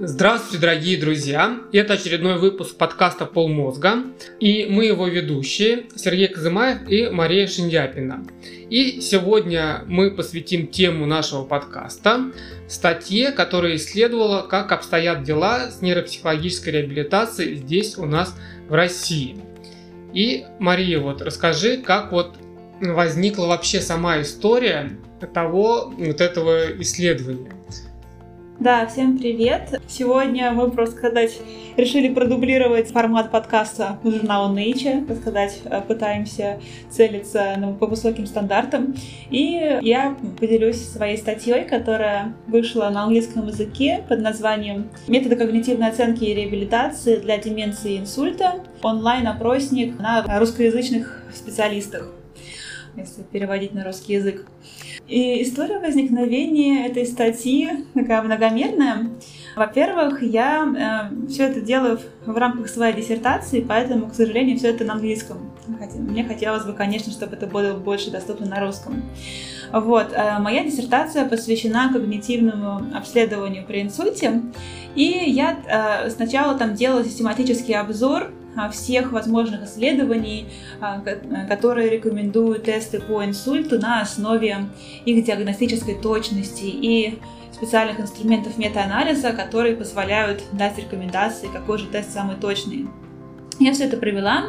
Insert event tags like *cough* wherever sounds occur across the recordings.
Здравствуйте, дорогие друзья! Это очередной выпуск подкаста «Полмозга». И мы его ведущие Сергей Казымаев и Мария Шиндяпина. И сегодня мы посвятим тему нашего подкаста статье, которая исследовала, как обстоят дела с нейропсихологической реабилитацией здесь у нас в России. И, Мария, вот расскажи, как вот возникла вообще сама история того вот этого исследования. Да, всем привет! Сегодня мы, просто сказать, решили продублировать формат подкаста журнала Nature, так сказать, э, пытаемся целиться по высоким стандартам. И я поделюсь своей статьей, которая вышла на английском языке под названием «Методы когнитивной оценки и реабилитации для деменции и инсульта. Онлайн-опросник на русскоязычных специалистах» если переводить на русский язык. И история возникновения этой статьи такая многомерная. Во-первых, я э, все это делаю в, в рамках своей диссертации, поэтому, к сожалению, все это на английском. Мне хотелось бы, конечно, чтобы это было больше доступно на русском. Вот, э, моя диссертация посвящена когнитивному обследованию при инсульте, и я э, сначала там делала систематический обзор всех возможных исследований, а, которые рекомендуют тесты по инсульту на основе их диагностической точности и специальных инструментов метаанализа, которые позволяют дать рекомендации, какой же тест самый точный. Я все это провела,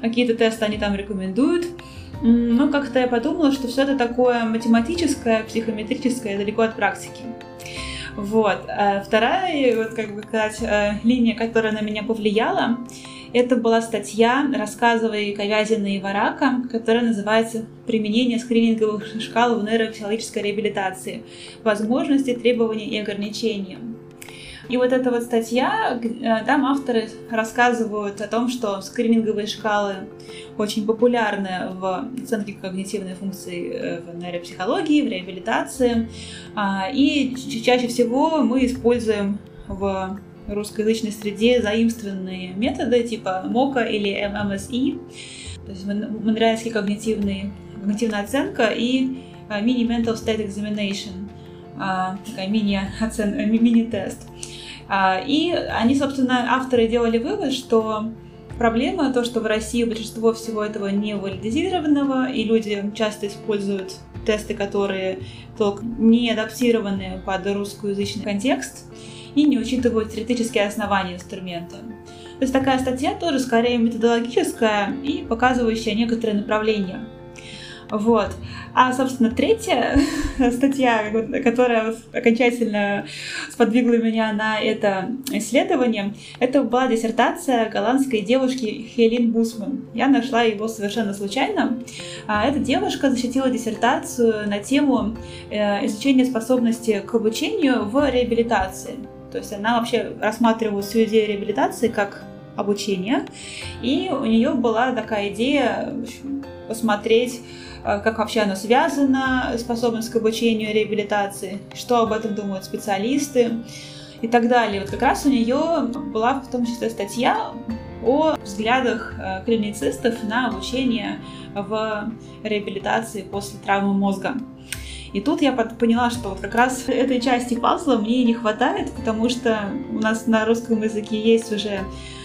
какие-то тесты они там рекомендуют, но как-то я подумала, что все это такое математическое, психометрическое, далеко от практики. Вот. А вторая, вот как бы сказать, э, линия, которая на меня повлияла, это была статья рассказовой Ковязина и Варака, которая называется «Применение скрининговых шкал в нейропсихологической реабилитации. Возможности, требования и ограничения». И вот эта вот статья, э, там авторы рассказывают о том, что скрининговые шкалы очень популярны в оценке когнитивной функции э, в нейропсихологии, в реабилитации. А, и чаще всего мы используем в русскоязычной среде заимствованные методы типа МОКа или ММСИ, то есть Монреальский когнитивный, когнитивная оценка и а, Mini Mental State Examination, а, такая мини-тест. Мини а, и они, собственно, авторы делали вывод, что проблема то, что в России большинство всего этого не валидизированного, и люди часто используют тесты, которые только не адаптированы под русскоязычный контекст и не учитывают теоретические основания инструмента. То есть такая статья тоже скорее методологическая и показывающая некоторые направления. Вот. А, собственно, третья *laughs* статья, которая окончательно сподвигла меня на это исследование, это была диссертация голландской девушки Хелин Бусман. Я нашла его совершенно случайно. А, эта девушка защитила диссертацию на тему э, изучения способности к обучению в реабилитации. То есть она вообще рассматривала всю идею реабилитации как обучение. И у нее была такая идея посмотреть, э, как вообще оно связано, способность к обучению реабилитации, что об этом думают специалисты и так далее. Вот как раз у нее была в том числе статья о взглядах э, клиницистов на обучение в реабилитации после травмы мозга. И тут я поняла, что вот как раз *laughs* этой части пазла мне не хватает, потому что у нас на русском языке есть уже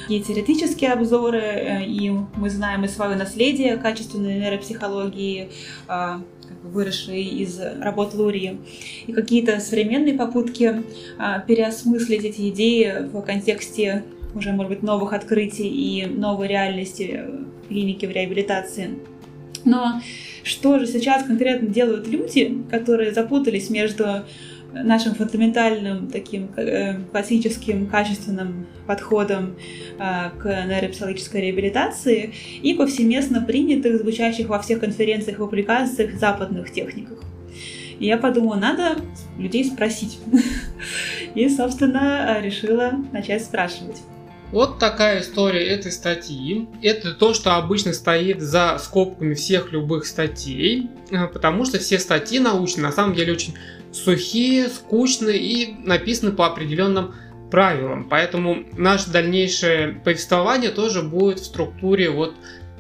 и теоретические обзоры, э, и мы знаем и свое наследие качественной нейропсихологии, а, выросшие из работ Лурии, и какие-то современные попытки а, переосмыслить эти идеи в контексте уже, может быть, новых открытий и новой реальности клиники в реабилитации. Но что же сейчас конкретно делают люди, которые запутались между нашим фундаментальным таким э, классическим качественным подходом э, к нейропсихологической реабилитации и повсеместно принятых, звучащих во всех конференциях и публикациях западных техниках. И я подумала, надо людей спросить. *laughs* И, собственно, решила начать спрашивать. Вот такая история этой статьи. Это то, что обычно стоит за скобками всех любых статей, э, потому что все статьи научные на самом деле очень сухие, скучные и написаны по определенным правилам. Поэтому наше дальнейшее повествование тоже будет в структуре вот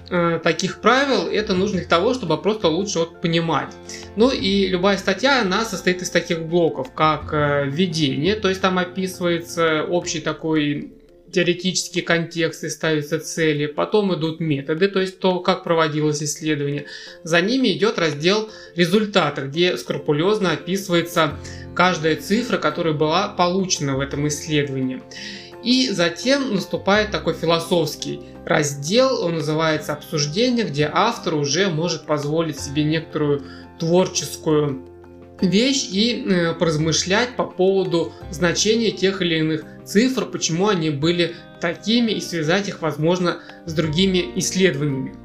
э, таких правил, это нужно для того, чтобы просто лучше вот понимать. Ну и любая статья, она состоит из таких блоков, как э, введение, то есть там описывается общий такой теоретические контексты, ставятся цели, потом идут методы, то есть то, как проводилось исследование. За ними идет раздел результата, где скрупулезно описывается каждая цифра, которая была получена в этом исследовании. И затем наступает такой философский раздел, он называется «Обсуждение», где автор уже может позволить себе некоторую творческую вещь и э, поразмышлять по поводу значения тех или иных цифр, почему они были такими и связать их, возможно, с другими исследованиями.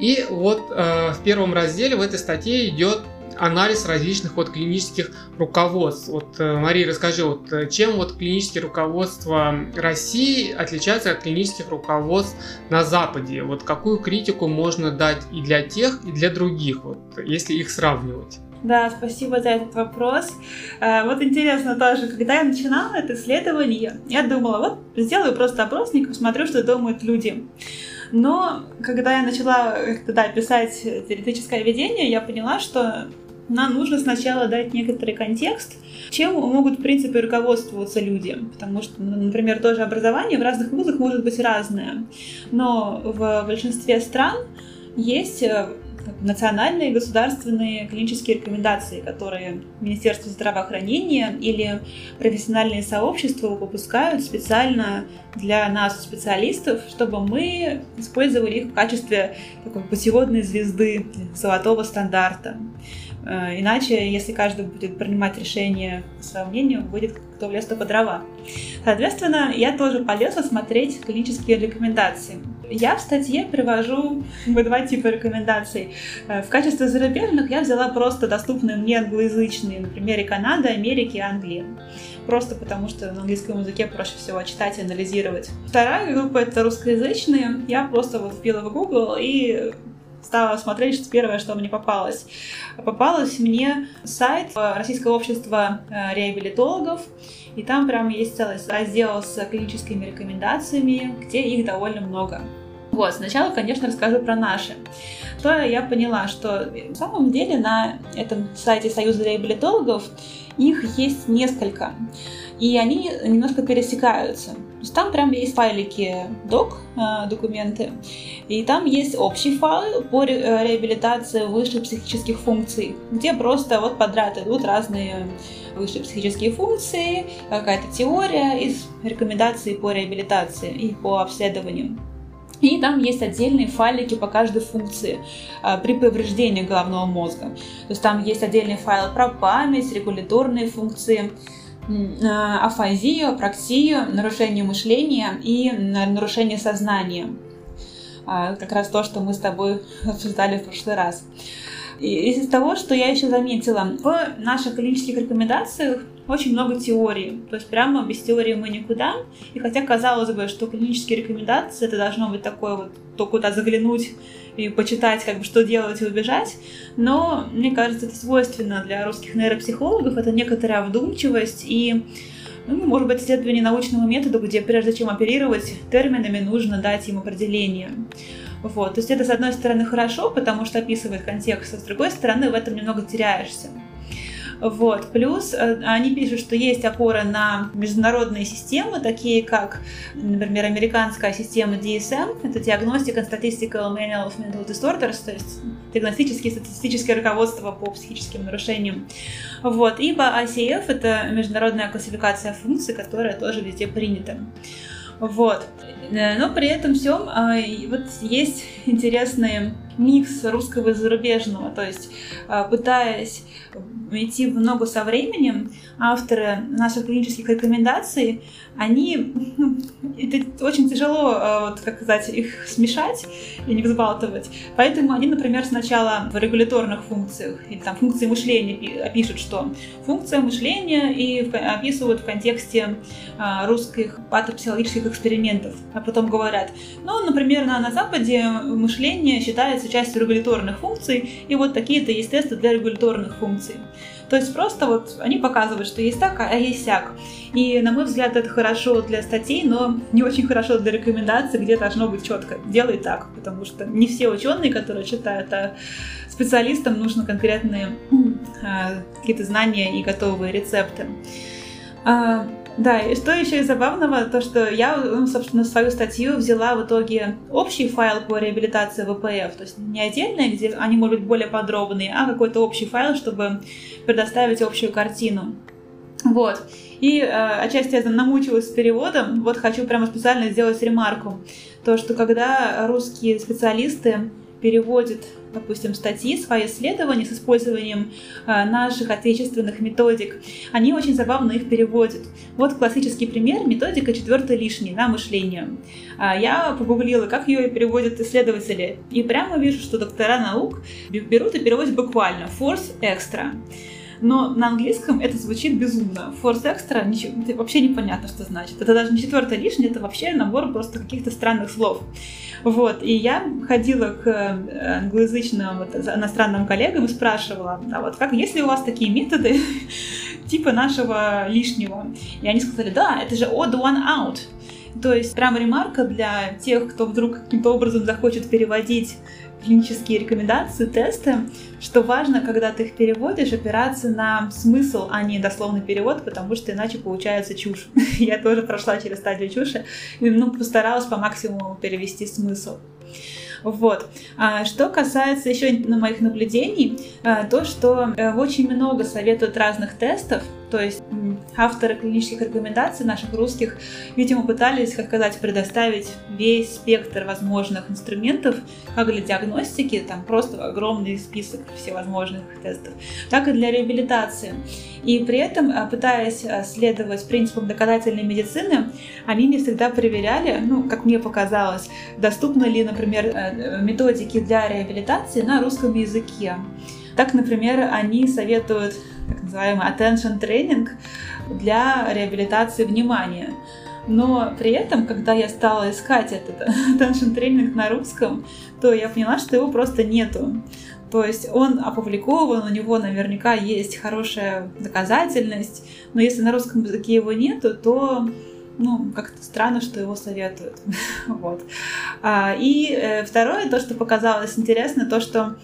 И вот э, в первом разделе в этой статье идет анализ различных вот клинических руководств. Вот, э, Мария, расскажи, вот, э, чем вот клинические руководства России отличаются от клинических руководств на Западе? Вот какую критику можно дать и для тех, и для других, вот, если их сравнивать? Да, спасибо за этот вопрос. Э, вот интересно тоже, когда я начинала это исследование, я думала, вот сделаю просто опросник, посмотрю, что думают люди. Но когда я начала тогда писать теоретическое ведение, я поняла, что нам нужно сначала дать некоторый контекст, чем могут, в принципе, руководствоваться люди. Потому что, например, тоже образование в разных вузах может быть разное. Но в большинстве стран есть э, национальные государственные клинические рекомендации, которые Министерство здравоохранения или профессиональные сообщества выпускают специально для нас, специалистов, чтобы мы использовали их в качестве такой путеводной звезды золотого стандарта. Э, иначе, если каждый будет принимать решение по своему мнению, будет кто в лес, то по дрова. Соответственно, я тоже полезла смотреть клинические рекомендации. Я в статье привожу два типа рекомендаций. Э, в качестве зарубежных я взяла просто доступные мне англоязычные, например, Канада, Америки и Англии. Просто потому, что на английском языке проще всего читать и анализировать. Вторая группа — это русскоязычные. Я просто вот вбила в Google и стала смотреть, что первое, что мне попалось. Попалось мне сайт Российского общества э, реабилитологов, и там прям есть целый раздел с клиническими рекомендациями, где их довольно много. Вот, сначала, конечно, расскажу про наши. Что я поняла, что на самом деле на этом сайте Союза реабилитологов их есть несколько, и они немножко пересекаются. То есть там прям есть файлики док, э, документы, и там есть общий файл по э, реабилитации высших психических функций, где просто вот подряд идут разные высшие психические функции, какая-то теория из рекомендаций по реабилитации и по обследованию. И там есть отдельные файлики по каждой функции а, при повреждении головного мозга. То есть там есть отдельный файл про память, регуляторные функции, а, афазию, проксию, нарушение мышления и нарушение сознания. А, как раз то, что мы с тобой *laughs* обсуждали в прошлый раз. Из того, что я еще заметила, в наших клинических рекомендациях очень много теории. То есть прямо без теории мы никуда. И хотя казалось бы, что клинические рекомендации это должно быть такое вот то куда заглянуть и почитать, как бы, что делать и убежать. Но мне кажется, это свойственно для русских нейропсихологов. Это некоторая вдумчивость и ну, может быть, исследование научному методу, где прежде чем оперировать терминами, нужно дать им определение. Вот. То есть это, с одной стороны, хорошо, потому что описывает контекст, а с другой стороны, в этом немного теряешься. Вот. Плюс э, они пишут, что есть опора на международные системы, такие как, например, американская система DSM, это диагностика Statistical Manual of Mental Disorders, то есть диагностические статистические руководства по психическим нарушениям. Вот. Ибо ICF — это международная классификация функций, которая тоже везде принята. Вот. Э, но при этом всем а, вот есть интересный микс русского и зарубежного, то есть а, пытаясь идти в ногу со временем, авторы наших клинических рекомендаций, они, ну, это очень тяжело, а, вот, как сказать, их смешать и не взбалтывать. Поэтому они, например, сначала в регуляторных функциях или там функции мышления пишут, что функция мышления и описывают в контексте русских патопсихологических экспериментов. А потом говорят, ну, например, на, на Западе мышление считается частью регуляторных функций, и вот такие-то есть тесты для регуляторных функций. То есть просто вот они показывают, что есть так, а есть сяк. И, на мой взгляд, это хорошо для статей, но не очень хорошо для рекомендаций, где должно быть четко. Делай так, потому что не все ученые, которые читают, а специалистам нужно конкретные а, какие-то знания и готовые рецепты. Да, и что еще и забавного, то что я, ну, собственно, свою статью взяла в итоге общий файл по реабилитации ВПФ, то есть не отдельный, где они, могут быть, более подробные, а какой-то общий файл, чтобы предоставить общую картину. Вот. И э, отчасти я намучилась с переводом. Вот хочу прямо специально сделать ремарку. То, что когда русские специалисты переводят допустим, статьи, свои исследования с использованием э, наших отечественных методик, они очень забавно их переводят. Вот классический пример, методика четвертой лишней на мышление. А, я погуглила, как ее переводят исследователи, и прямо вижу, что доктора наук берут и переводят буквально force extra но на английском это звучит безумно. Force extra ничего, вообще непонятно, что значит. Это даже не четвертое лишнее, это вообще набор просто каких-то странных слов. Вот, и я ходила к э, англоязычным вот, иностранным коллегам и спрашивала, а вот как, если у вас такие методы *laughs* типа нашего лишнего? И они сказали, да, это же odd one out. То есть прям ремарка для тех, кто вдруг каким-то образом захочет переводить клинические рекомендации, тесты, что важно, когда ты их переводишь, опираться на смысл, а не дословный перевод, потому что иначе получается чушь. *laughs* Я тоже прошла через стадию чуши, и ну, постаралась по максимуму перевести смысл. Вот. А что касается еще моих наблюдений, а, то, что э, очень много советуют разных тестов, то есть авторы клинических рекомендаций наших русских, видимо, пытались, как сказать, предоставить весь спектр возможных инструментов, как для диагностики, там просто огромный список всевозможных тестов, так и для реабилитации. И при этом, а, пытаясь а, следовать принципам доказательной медицины, они не всегда проверяли, ну, как мне показалось, доступны ли, например, э, методики для реабилитации на русском языке. Так, например, они советуют так называемый attention training для реабилитации внимания. Но при этом, когда я стала искать этот *laughs* attention training на русском, то я поняла, что его просто нету. То есть он опубликован, у него наверняка есть хорошая доказательность, но если на русском языке его нету, то ну, как-то странно, что его советуют. *laughs* вот. А, и э, второе, то, что показалось интересно, то, что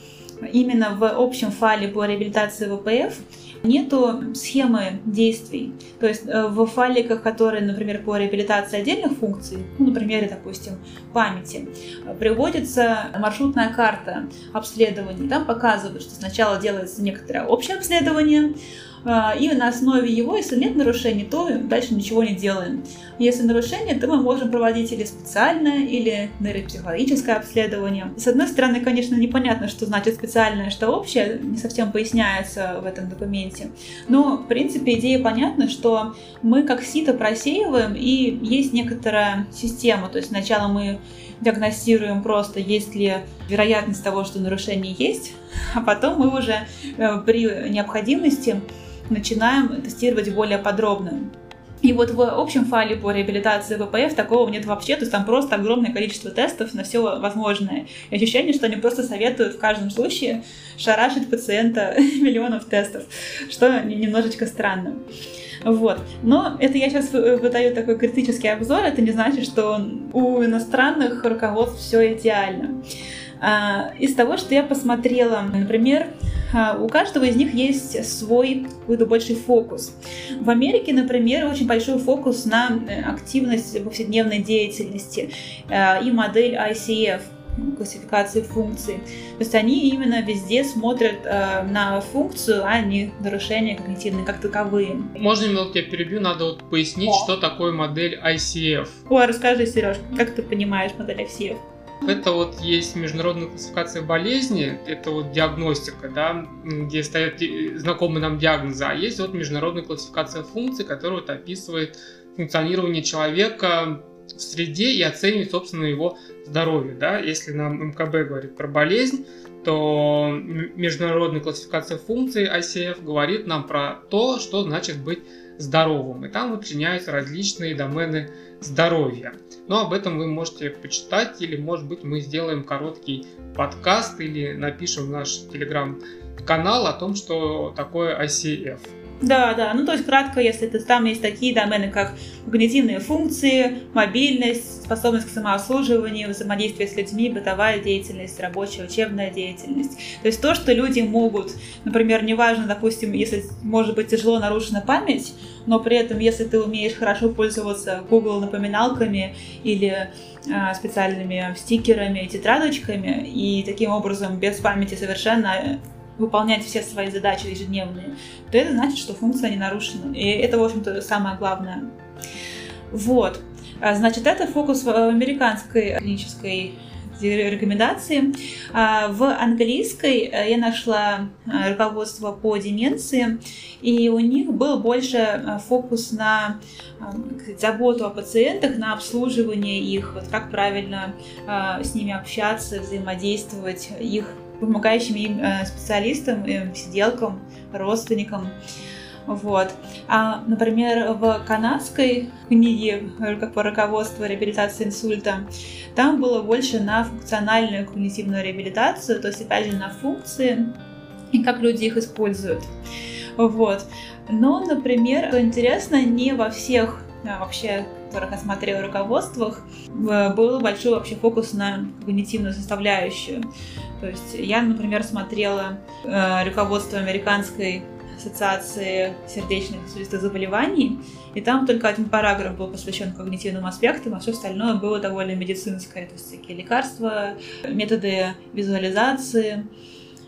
именно в общем файле по реабилитации ВПФ нету схемы действий. То есть э, в файликах, которые, например, по реабилитации отдельных функций, ну, например, допустим, памяти, приводится маршрутная карта обследований. Там показывают, что сначала делается некоторое общее обследование, и на основе его, если нет нарушений, то дальше ничего не делаем. Если нарушение, то мы можем проводить или специальное, или нейропсихологическое обследование. С одной стороны, конечно, непонятно, что значит специальное, что общее, не совсем поясняется в этом документе. Но, в принципе, идея понятна, что мы как сито просеиваем, и есть некоторая система. То есть сначала мы диагностируем просто, есть ли вероятность того, что нарушение есть, а потом мы уже э, при необходимости начинаем тестировать более подробно. И вот в общем файле по реабилитации ВПФ такого нет вообще, то есть там просто огромное количество тестов на все возможное. И ощущение, что они просто советуют в каждом случае шарашить пациента *laughs* миллионов тестов, что немножечко странно. Вот. Но это я сейчас выдаю такой критический обзор, это не значит, что у иностранных руководств все идеально. А, из того, что я посмотрела, например, а, у каждого из них есть свой какой-то больший фокус. В Америке, например, очень большой фокус на э, активность повседневной деятельности а, и модель ICF классификации функций. То есть они именно везде смотрят э, на функцию, а не нарушения когнитивные как таковые. Можно немного тебя перебью, надо вот пояснить, О. что такое модель ICF. Ой, расскажи, Сереж, как ты понимаешь модель ICF? Это вот есть международная классификация болезни, это вот диагностика, да, где стоят знакомые нам диагнозы, а есть вот международная классификация функций, которая вот описывает функционирование человека в среде и оценивает, собственно, его здоровье. Да? Если нам МКБ говорит про болезнь, то международная классификация функций ICF говорит нам про то, что значит быть здоровым. И там вычленяются различные домены здоровья. Но об этом вы можете почитать, или, может быть, мы сделаем короткий подкаст или напишем в наш телеграм-канал о том, что такое ICF. Да, да. Ну, то есть, кратко, если это, там есть такие домены, как когнитивные функции, мобильность, способность к самообслуживанию, взаимодействие с людьми, бытовая деятельность, рабочая, учебная деятельность. То есть то, что люди могут, например, неважно, допустим, если, может быть, тяжело нарушена память, но при этом, если ты умеешь хорошо пользоваться Google напоминалками или а, специальными стикерами, тетрадочками, и таким образом без памяти совершенно выполнять все свои задачи ежедневные, то это значит, что функция не нарушена. И это, в общем-то, самое главное. Вот. А, значит, это фокус в американской клинической рекомендации. А, в английской э, я нашла э, руководство по деменции, и у них был больше э, фокус на заботу о пациентах, на обслуживание их, вот как правильно с ними общаться, взаимодействовать, их помогающим им э, специалистам, э, сиделкам, родственникам. Вот. А, например, в канадской книге как по руководству реабилитации инсульта, там было больше на функциональную когнитивную реабилитацию, то есть, опять же, на функции и как люди их используют. Вот. Но, например, интересно, не во всех вообще которых я смотрела руководствах, был большой вообще фокус на когнитивную составляющую. То есть я, например, смотрела э, руководство американской ассоциации сердечных сосудистых заболеваний, и там только один параграф был посвящен когнитивным аспектам, а все остальное было довольно медицинское, то есть всякие лекарства, методы визуализации,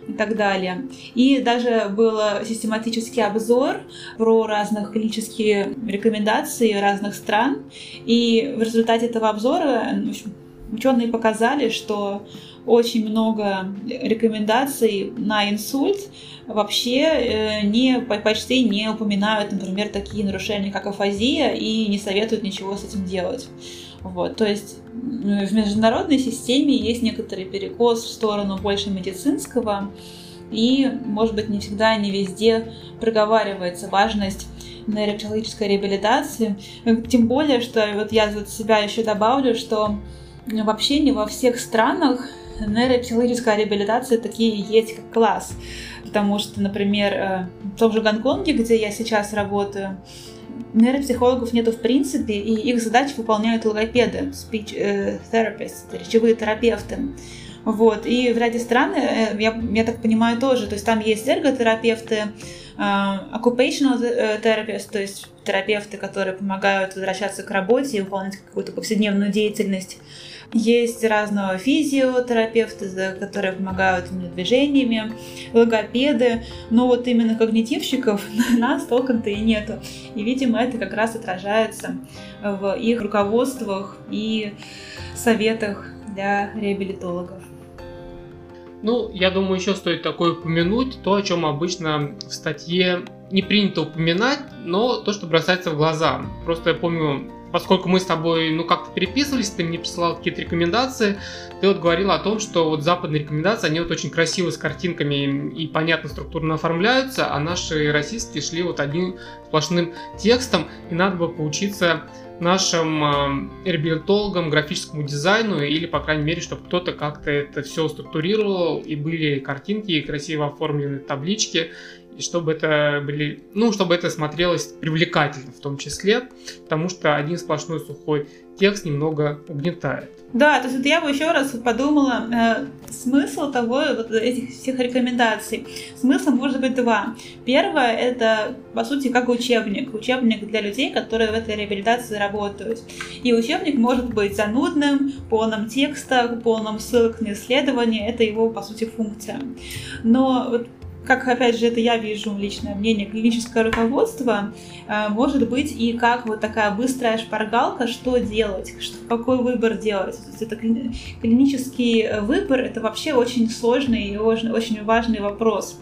и так далее. И даже был систематический обзор про разных клинические рекомендации разных стран. И в результате этого обзора ученые показали, что очень много рекомендаций на инсульт вообще э, не, почти не упоминают, например, такие нарушения, как афазия, и не советуют ничего с этим делать. Вот, то есть в международной системе есть некоторый перекос в сторону больше медицинского, и, может быть, не всегда, не везде проговаривается важность нейропсихологической реабилитации. Тем более, что вот я от себя еще добавлю, что вообще не во всех странах нейропсихологическая реабилитация такие есть как класс. Потому что, например, э, в том же Гонконге, где я сейчас работаю, нейропсихологов нету в принципе, и их задачи выполняют логопеды, speech э, therapists, речевые терапевты. Вот. И в ряде стран, э, я, я так понимаю, тоже. То есть там есть эрготерапевты, occupational therapists, то есть терапевты, которые помогают возвращаться к работе и выполнять какую-то повседневную деятельность. Есть разного физиотерапевты, которые помогают именно движениями, логопеды, но вот именно когнитивщиков *laughs* нас толком-то и нету. И, видимо, это как раз отражается в их руководствах и советах для реабилитологов. Ну, я думаю, еще стоит такое упомянуть, то, о чем обычно в статье не принято упоминать, но то, что бросается в глаза. Просто я помню поскольку мы с тобой, ну, как-то переписывались, ты мне присылал какие-то рекомендации, ты вот говорил о том, что вот западные рекомендации, они вот очень красиво с картинками и понятно структурно оформляются, а наши российские шли вот одним сплошным текстом, и надо было поучиться нашим э, реабилитологам, графическому дизайну, или, по крайней мере, чтобы кто-то как-то это все структурировал, и были картинки, и красиво оформлены таблички, и чтобы это были, ну, чтобы это смотрелось привлекательно в том числе, потому что один сплошной сухой текст немного угнетает. Да, то есть вот я бы еще раз подумала, э, смысл того, вот этих всех рекомендаций. Смысл может быть два. Первое, это, по сути, как учебник. Учебник для людей, которые в этой реабилитации работают. И учебник может быть занудным, полным текста, полным ссылок на исследования. Это его, по сути, функция. Но вот как, опять же, это я вижу личное мнение, клиническое руководство э, может быть и как вот такая быстрая шпаргалка, что делать, что, какой выбор делать. То есть это клинический выбор, это вообще очень сложный и очень важный вопрос.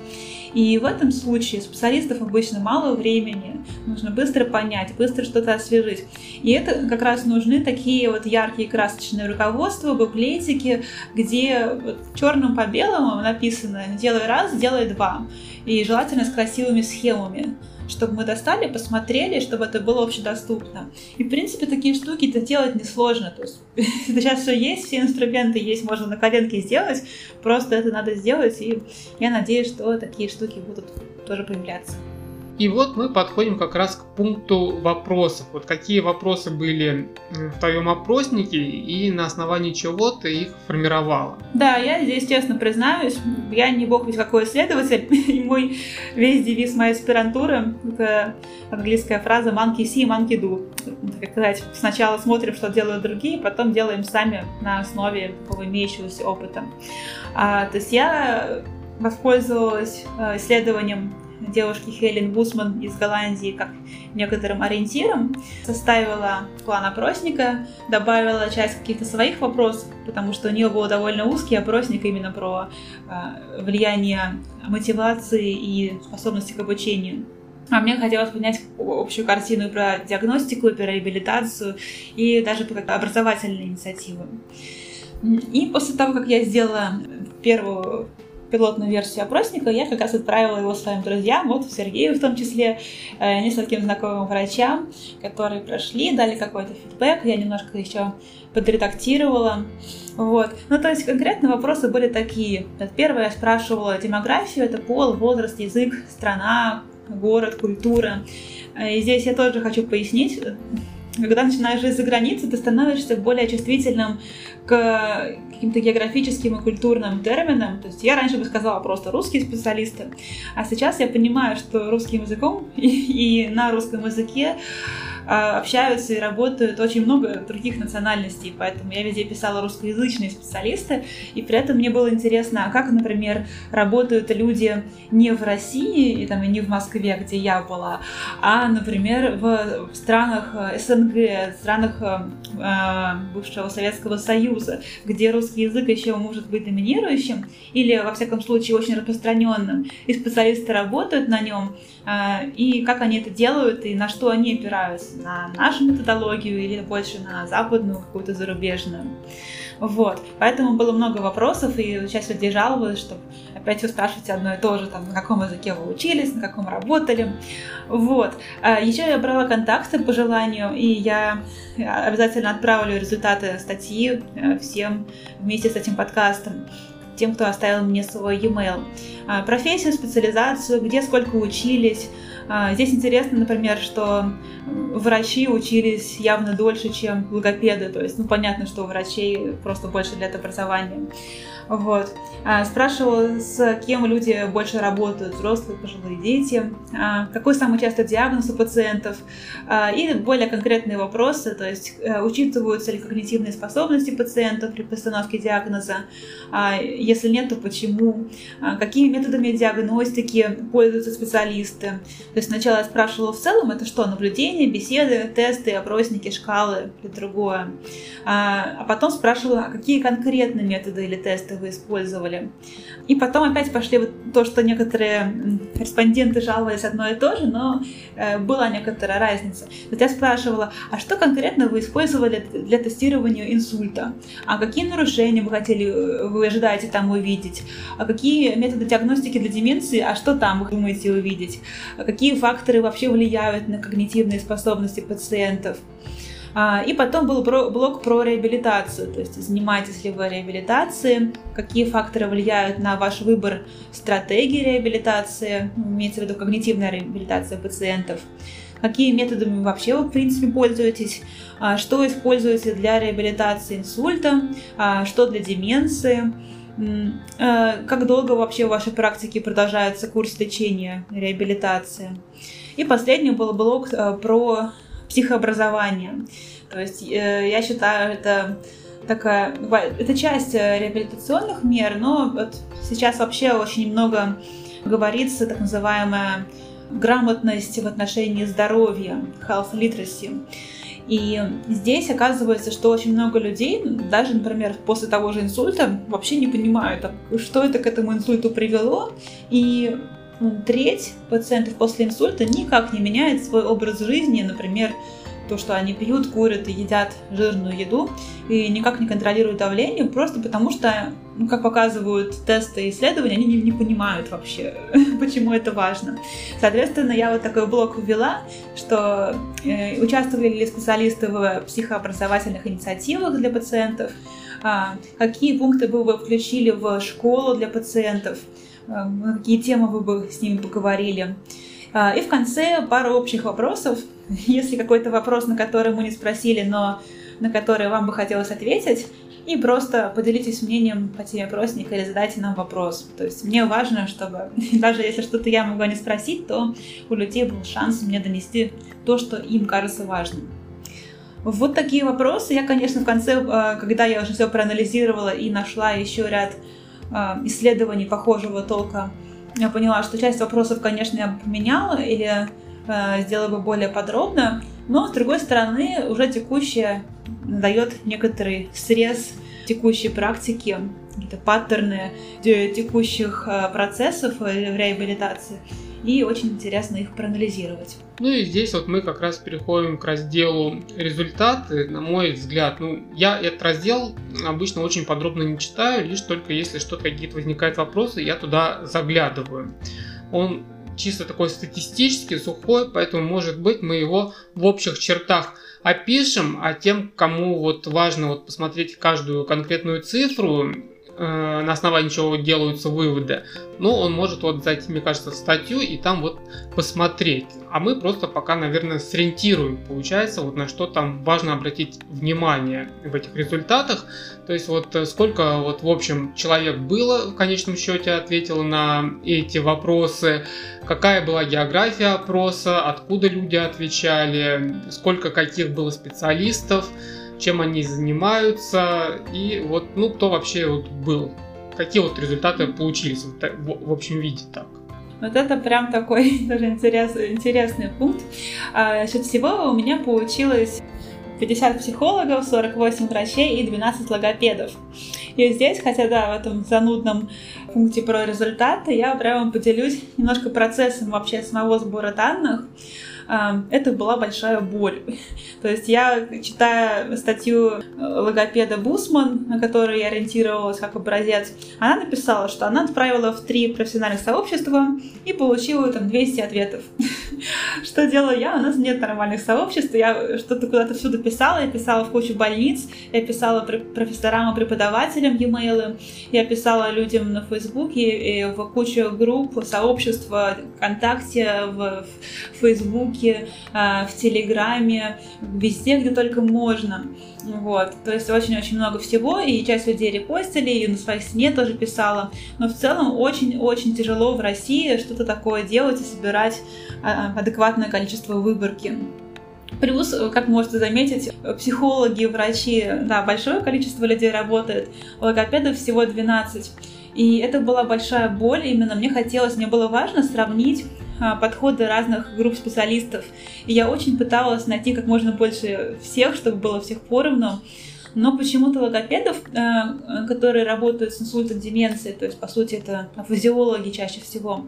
И в этом случае специалистов обычно мало времени, нужно быстро понять, быстро что-то освежить. И это как раз нужны такие вот яркие красочные руководства, буклетики, где вот черным по белому написано «делай раз, делай два». И желательно с красивыми схемами чтобы мы достали, посмотрели, чтобы это было общедоступно. И, в принципе, такие штуки это делать несложно. То есть *laughs* сейчас все есть, все инструменты есть, можно на коленке сделать, просто это надо сделать, и я надеюсь, что такие штуки будут тоже появляться. И вот мы подходим как раз к пункту вопросов. Вот какие вопросы были в твоем опроснике и на основании чего ты их формировала? Да, я здесь честно признаюсь, я не бог ведь какой исследователь, *laughs* и мой весь девиз моей аспирантуры — это английская фраза «monkey see, monkey do». Как сказать, сначала смотрим, что делают другие, потом делаем сами на основе такого имеющегося опыта. А, то есть я воспользовалась э, исследованием девушки Хелен Бусман из Голландии как некоторым ориентиром, составила план опросника, добавила часть каких-то своих вопросов, потому что у нее был довольно узкий опросник именно про э, влияние мотивации и способности к обучению. А мне хотелось понять общую картину про диагностику, про реабилитацию и даже про образовательные инициативы. И после того, как я сделала первую пилотную версию опросника, я как раз отправила его своим друзьям, вот Сергею в том числе, э, нескольким знакомым врачам, которые прошли, дали какой-то фидбэк, я немножко еще подредактировала. Вот. Ну, то есть конкретно вопросы были такие. Первое я спрашивала демографию, это пол, возраст, язык, страна, город, культура. Э, и здесь я тоже хочу пояснить, когда начинаешь жить за границей, ты становишься более чувствительным к каким-то географическим и культурным терминам. То есть я раньше бы сказала просто русские специалисты, а сейчас я понимаю, что русским языком *laughs* и, и на русском языке а, общаются и работают очень много других национальностей, поэтому я везде писала русскоязычные специалисты, и при этом мне было интересно, а как, например, работают люди не в России, и там, и не в Москве, где я была, а, например, в странах э, СНГ, странах э, э, бывшего Советского Союза, где русский язык еще может быть доминирующим, или, во всяком случае, очень распространенным, и специалисты работают на нем, и как они это делают, и на что они опираются на нашу методологию или больше на западную, какую-то зарубежную. Вот. Поэтому было много вопросов, и часть людей жаловалась, что опять вы спрашиваете одно и то же, там, на каком языке вы учились, на каком работали. Вот. А Еще я брала контакты по желанию, и я обязательно отправлю результаты статьи э, всем вместе с этим подкастом тем, кто оставил мне свой e-mail. А, профессию, специализацию, где сколько учились, здесь интересно, например, что врачи учились явно дольше, чем логопеды, то есть, ну, понятно, что у врачей просто больше лет образования. Вот. А, спрашивала, с кем люди больше работают, взрослые, пожилые дети, а, какой самый частый диагноз у пациентов, а, и более конкретные вопросы, то есть э, учитываются ли когнитивные способности пациентов при постановке диагноза, если нет, то почему, какими методами диагностики пользуются специалисты. То есть сначала я спрашивала в целом, это что, наблюдения, беседы, тесты, опросники, шкалы или другое. А потом спрашивала, а какие конкретные методы или тесты вы использовали. И потом опять пошли вот то, что некоторые респонденты жаловались одно и то же, но э, была некоторая разница. Вот я спрашивала, а что конкретно вы использовали для тестирования инсульта? А какие нарушения вы хотели, э, вы ожидаете там увидеть? А какие методы диагностики для деменции? А что там вы думаете увидеть? А какие факторы вообще влияют на когнитивные способности пациентов? А, и потом был блок про реабилитацию, то есть занимаетесь ли вы реабилитацией, какие факторы влияют на ваш выбор стратегии реабилитации, имеется в виду когнитивная реабилитация пациентов, какие методами вообще вы, в принципе, пользуетесь, а, что используете для реабилитации инсульта, а, что для деменции, как долго вообще в вашей практике продолжается курс лечения, реабилитации. И последний был блок про психообразования. То есть э, я считаю, это такая, это часть э, реабилитационных мер, но вот сейчас вообще очень много говорится так называемая грамотность в отношении здоровья, health literacy. И здесь оказывается, что очень много людей, даже, например, после того же инсульта, вообще не понимают, что это к этому инсульту привело, и треть пациентов после инсульта никак не меняет свой образ жизни, например, то, что они пьют, курят и едят жирную еду и никак не контролируют давление, просто потому что, ну, как показывают тесты и исследования, они не, не понимают вообще, *laughs* почему это важно. Соответственно, я вот такой блок ввела, что э, участвовали ли специалисты в психообразовательных инициативах для пациентов, а, какие пункты бы вы включили в школу для пациентов, на какие темы вы бы с ними поговорили. А, и в конце пара общих вопросов. *laughs* Если какой-то вопрос, на который мы не спросили, но на который вам бы хотелось ответить, и просто поделитесь мнением по теме опросника или задайте нам вопрос. То есть мне важно, чтобы *laughs* даже если что-то я могла не спросить, то у людей был шанс мне донести то, что им кажется важным. Вот такие вопросы. Я, конечно, в конце, а, когда я уже все проанализировала и нашла еще ряд исследований похожего толка, я поняла, что часть вопросов, конечно, я бы поменяла или э, сделала бы более подробно, но, с другой стороны, уже текущее дает некоторый срез текущей практики, какие-то паттерны текущих э, процессов в реабилитации и очень интересно их проанализировать. Ну и здесь вот мы как раз переходим к разделу результаты. На мой взгляд, ну я этот раздел обычно очень подробно не читаю, лишь только если что-то какие-то возникают вопросы, я туда заглядываю. Он чисто такой статистический, сухой, поэтому может быть мы его в общих чертах опишем, а тем, кому вот важно вот посмотреть каждую конкретную цифру, Э, на основании чего делаются выводы. Но он может вот зайти, мне кажется, в статью и там вот посмотреть. А мы просто пока, наверное, сориентируем, получается, вот на что там важно обратить внимание в этих результатах. То есть вот э, сколько вот в общем человек было в конечном счете ответил на эти вопросы, какая была география опроса, откуда люди отвечали, сколько каких было специалистов, чем они занимаются и вот, ну, кто вообще вот был, какие вот результаты получились вот, в, в общем виде так. Вот это прям такой *laughs* тоже интерес, интересный пункт. А, счет всего у меня получилось 50 психологов, 48 врачей и 12 логопедов. И здесь, хотя да, в этом занудном пункте про результаты, я прямо поделюсь немножко процессом вообще самого сбора данных это была большая боль. *laughs* То есть я, читая статью э, логопеда Бусман, на которую я ориентировалась как образец, она написала, что она отправила в три профессиональных сообщества и получила там 200 ответов. *laughs* Что делаю я? У нас нет нормальных сообществ. Я что-то куда-то всюду писала. Я писала в кучу больниц, я писала профессорам и преподавателям e-mail, я писала людям на Фейсбуке, в кучу групп, сообществ, ВКонтакте, в Фейсбуке, а, в Телеграме, везде, где только можно. Вот, то есть очень-очень много всего, и часть людей репостили, и на своих стене тоже писала. Но в целом очень-очень тяжело в России что-то такое делать и собирать а, адекватное количество выборки. Плюс, как можете заметить, психологи, врачи, да, большое количество людей работает, логопедов всего 12. И это была большая боль, именно мне хотелось, мне было важно сравнить подходы разных групп специалистов. И я очень пыталась найти как можно больше всех, чтобы было всех поровну. Но почему-то логопедов, а, которые работают с инсультом деменции, то есть, по сути, это физиологи чаще всего,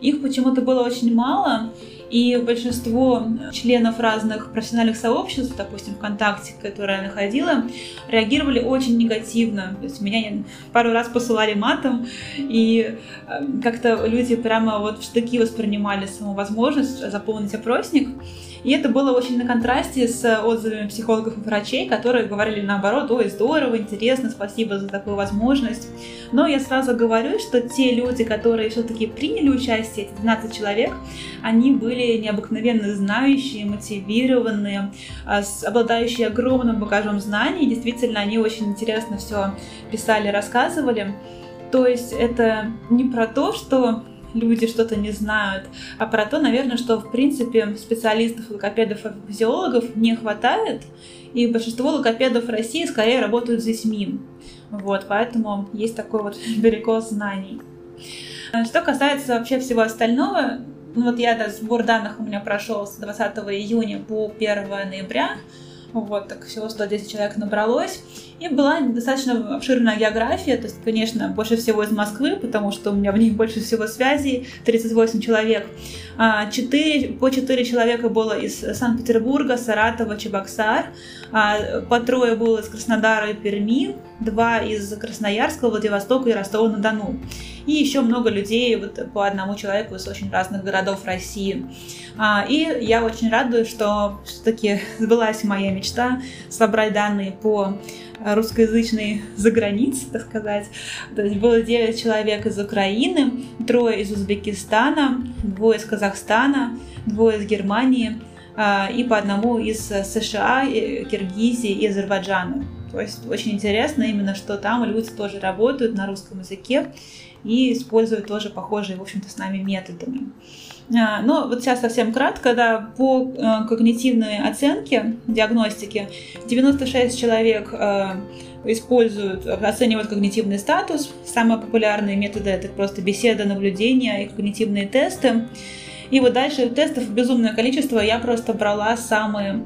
их почему-то было очень мало, и большинство членов разных профессиональных сообществ, допустим, ВКонтакте, которые я находила, реагировали очень негативно. То есть меня пару раз посылали матом, и э, как-то люди прямо вот в штыки воспринимали саму возможность заполнить опросник. И это было очень на контрасте с отзывами психологов и врачей, которые говорили наоборот, ой, здорово, интересно, спасибо за такую возможность. Но я сразу говорю, что те люди, которые все-таки приняли участие, эти 12 человек, они были необыкновенно знающие, мотивированные, а, обладающие огромным багажом знаний. Действительно, они очень интересно все писали, рассказывали. То есть это не про то, что люди что-то не знают, а про то, наверное, что в принципе специалистов, логопедов и физиологов не хватает, и большинство логопедов России скорее работают с детьми. Вот, поэтому есть такой вот *laughs* перекос знаний. Что касается вообще всего остального, ну вот я, да, сбор данных у меня прошел с 20 июня по 1 ноября, Вот, так всего 110 человек набралось. И была достаточно обширная география, то есть, конечно, больше всего из Москвы, потому что у меня в ней больше всего связей, 38 человек. 4, а, по 4 человека было из Санкт-Петербурга, Саратова, Чебоксар, а, по трое было из Краснодара и Перми, два из Красноярска, Владивостока и Ростова-на-Дону. И еще много людей, вот по одному человеку из очень разных городов России. А, и я очень радуюсь, что все-таки сбылась моя мечта собрать данные по русскоязычной за границей, так сказать. То есть было 9 человек из Украины, трое из Узбекистана, двое из Казахстана, двое из Германии а, и по одному из США, Киргизии и Азербайджана. То есть очень интересно именно, что там люди тоже работают на русском языке и используют тоже похожие, в общем-то, с нами методами. А, но вот сейчас совсем кратко, да, по э, когнитивной оценке, диагностике, 96 человек э, используют, оценивают когнитивный статус. Самые популярные методы это просто беседа, наблюдение и когнитивные тесты. И вот дальше тестов безумное количество. Я просто брала самые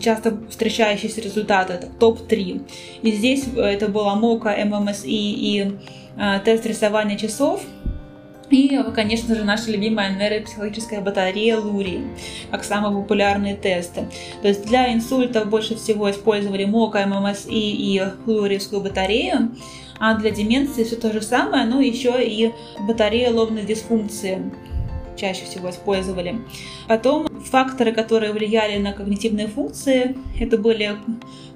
часто встречающиеся результаты, это топ-3. И здесь это была МОКа, ММСИ и э, тест рисования часов – и, конечно же, наша любимая нейропсихологическая батарея Лури, как самые популярные тесты. То есть для инсультов больше всего использовали МОКа, ММСИ и Луриевскую батарею, а для деменции все то же самое, но еще и батарея лобной дисфункции чаще всего использовали. Потом факторы, которые влияли на когнитивные функции, это были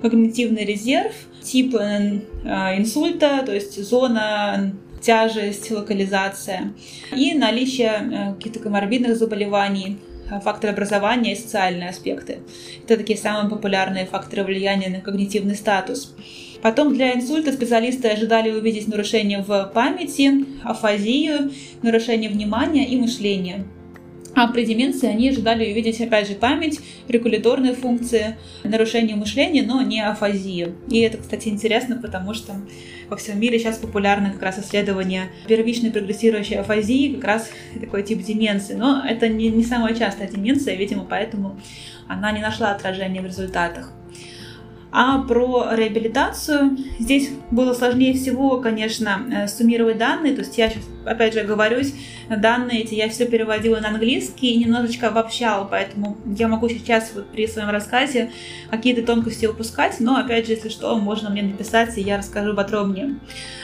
когнитивный резерв, тип э, инсульта, то есть зона тяжесть, локализация и наличие э, каких-то коморбидных заболеваний, э, факторы образования и социальные аспекты. Это такие самые популярные факторы влияния на когнитивный статус. Потом для инсульта специалисты ожидали увидеть нарушения в памяти, афазию, нарушение внимания и мышления. А при деменции они ожидали увидеть, опять же, память, регуляторные функции, нарушение мышления, но не афазию. И это, кстати, интересно, потому что во всем мире сейчас популярны как раз исследования первичной прогрессирующей афазии, как раз такой тип деменции. Но это не, не самая частая деменция, видимо, поэтому она не нашла отражения в результатах. А про реабилитацию здесь было сложнее всего, конечно, э, суммировать данные. То есть я сейчас, опять же, говорюсь, данные эти я все переводила на английский и немножечко обобщала, поэтому я могу сейчас вот при своем рассказе какие-то тонкости упускать, но, опять же, если что, можно мне написать, и я расскажу подробнее.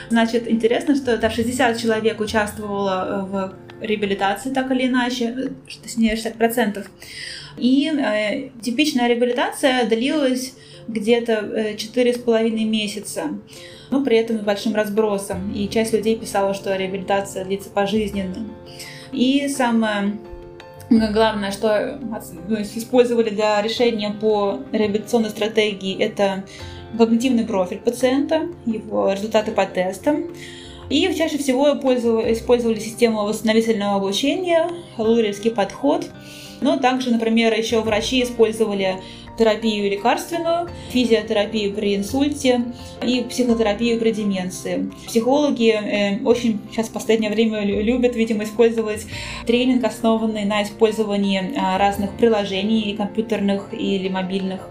Значит, интересно, что это 60 человек участвовало э, в реабилитации, так или иначе, э, точнее 60%. И э, типичная реабилитация длилась где-то четыре с половиной месяца, но при этом с большим разбросом. И часть людей писала, что реабилитация длится пожизненно. И самое главное, что использовали для решения по реабилитационной стратегии, это когнитивный профиль пациента, его результаты по тестам. И чаще всего использовали систему восстановительного обучения, луриевский подход. Но также, например, еще врачи использовали терапию лекарственную, физиотерапию при инсульте и психотерапию при деменции. Психологи э, очень сейчас в последнее время любят, видимо, использовать тренинг, основанный на использовании э, разных приложений, компьютерных или мобильных,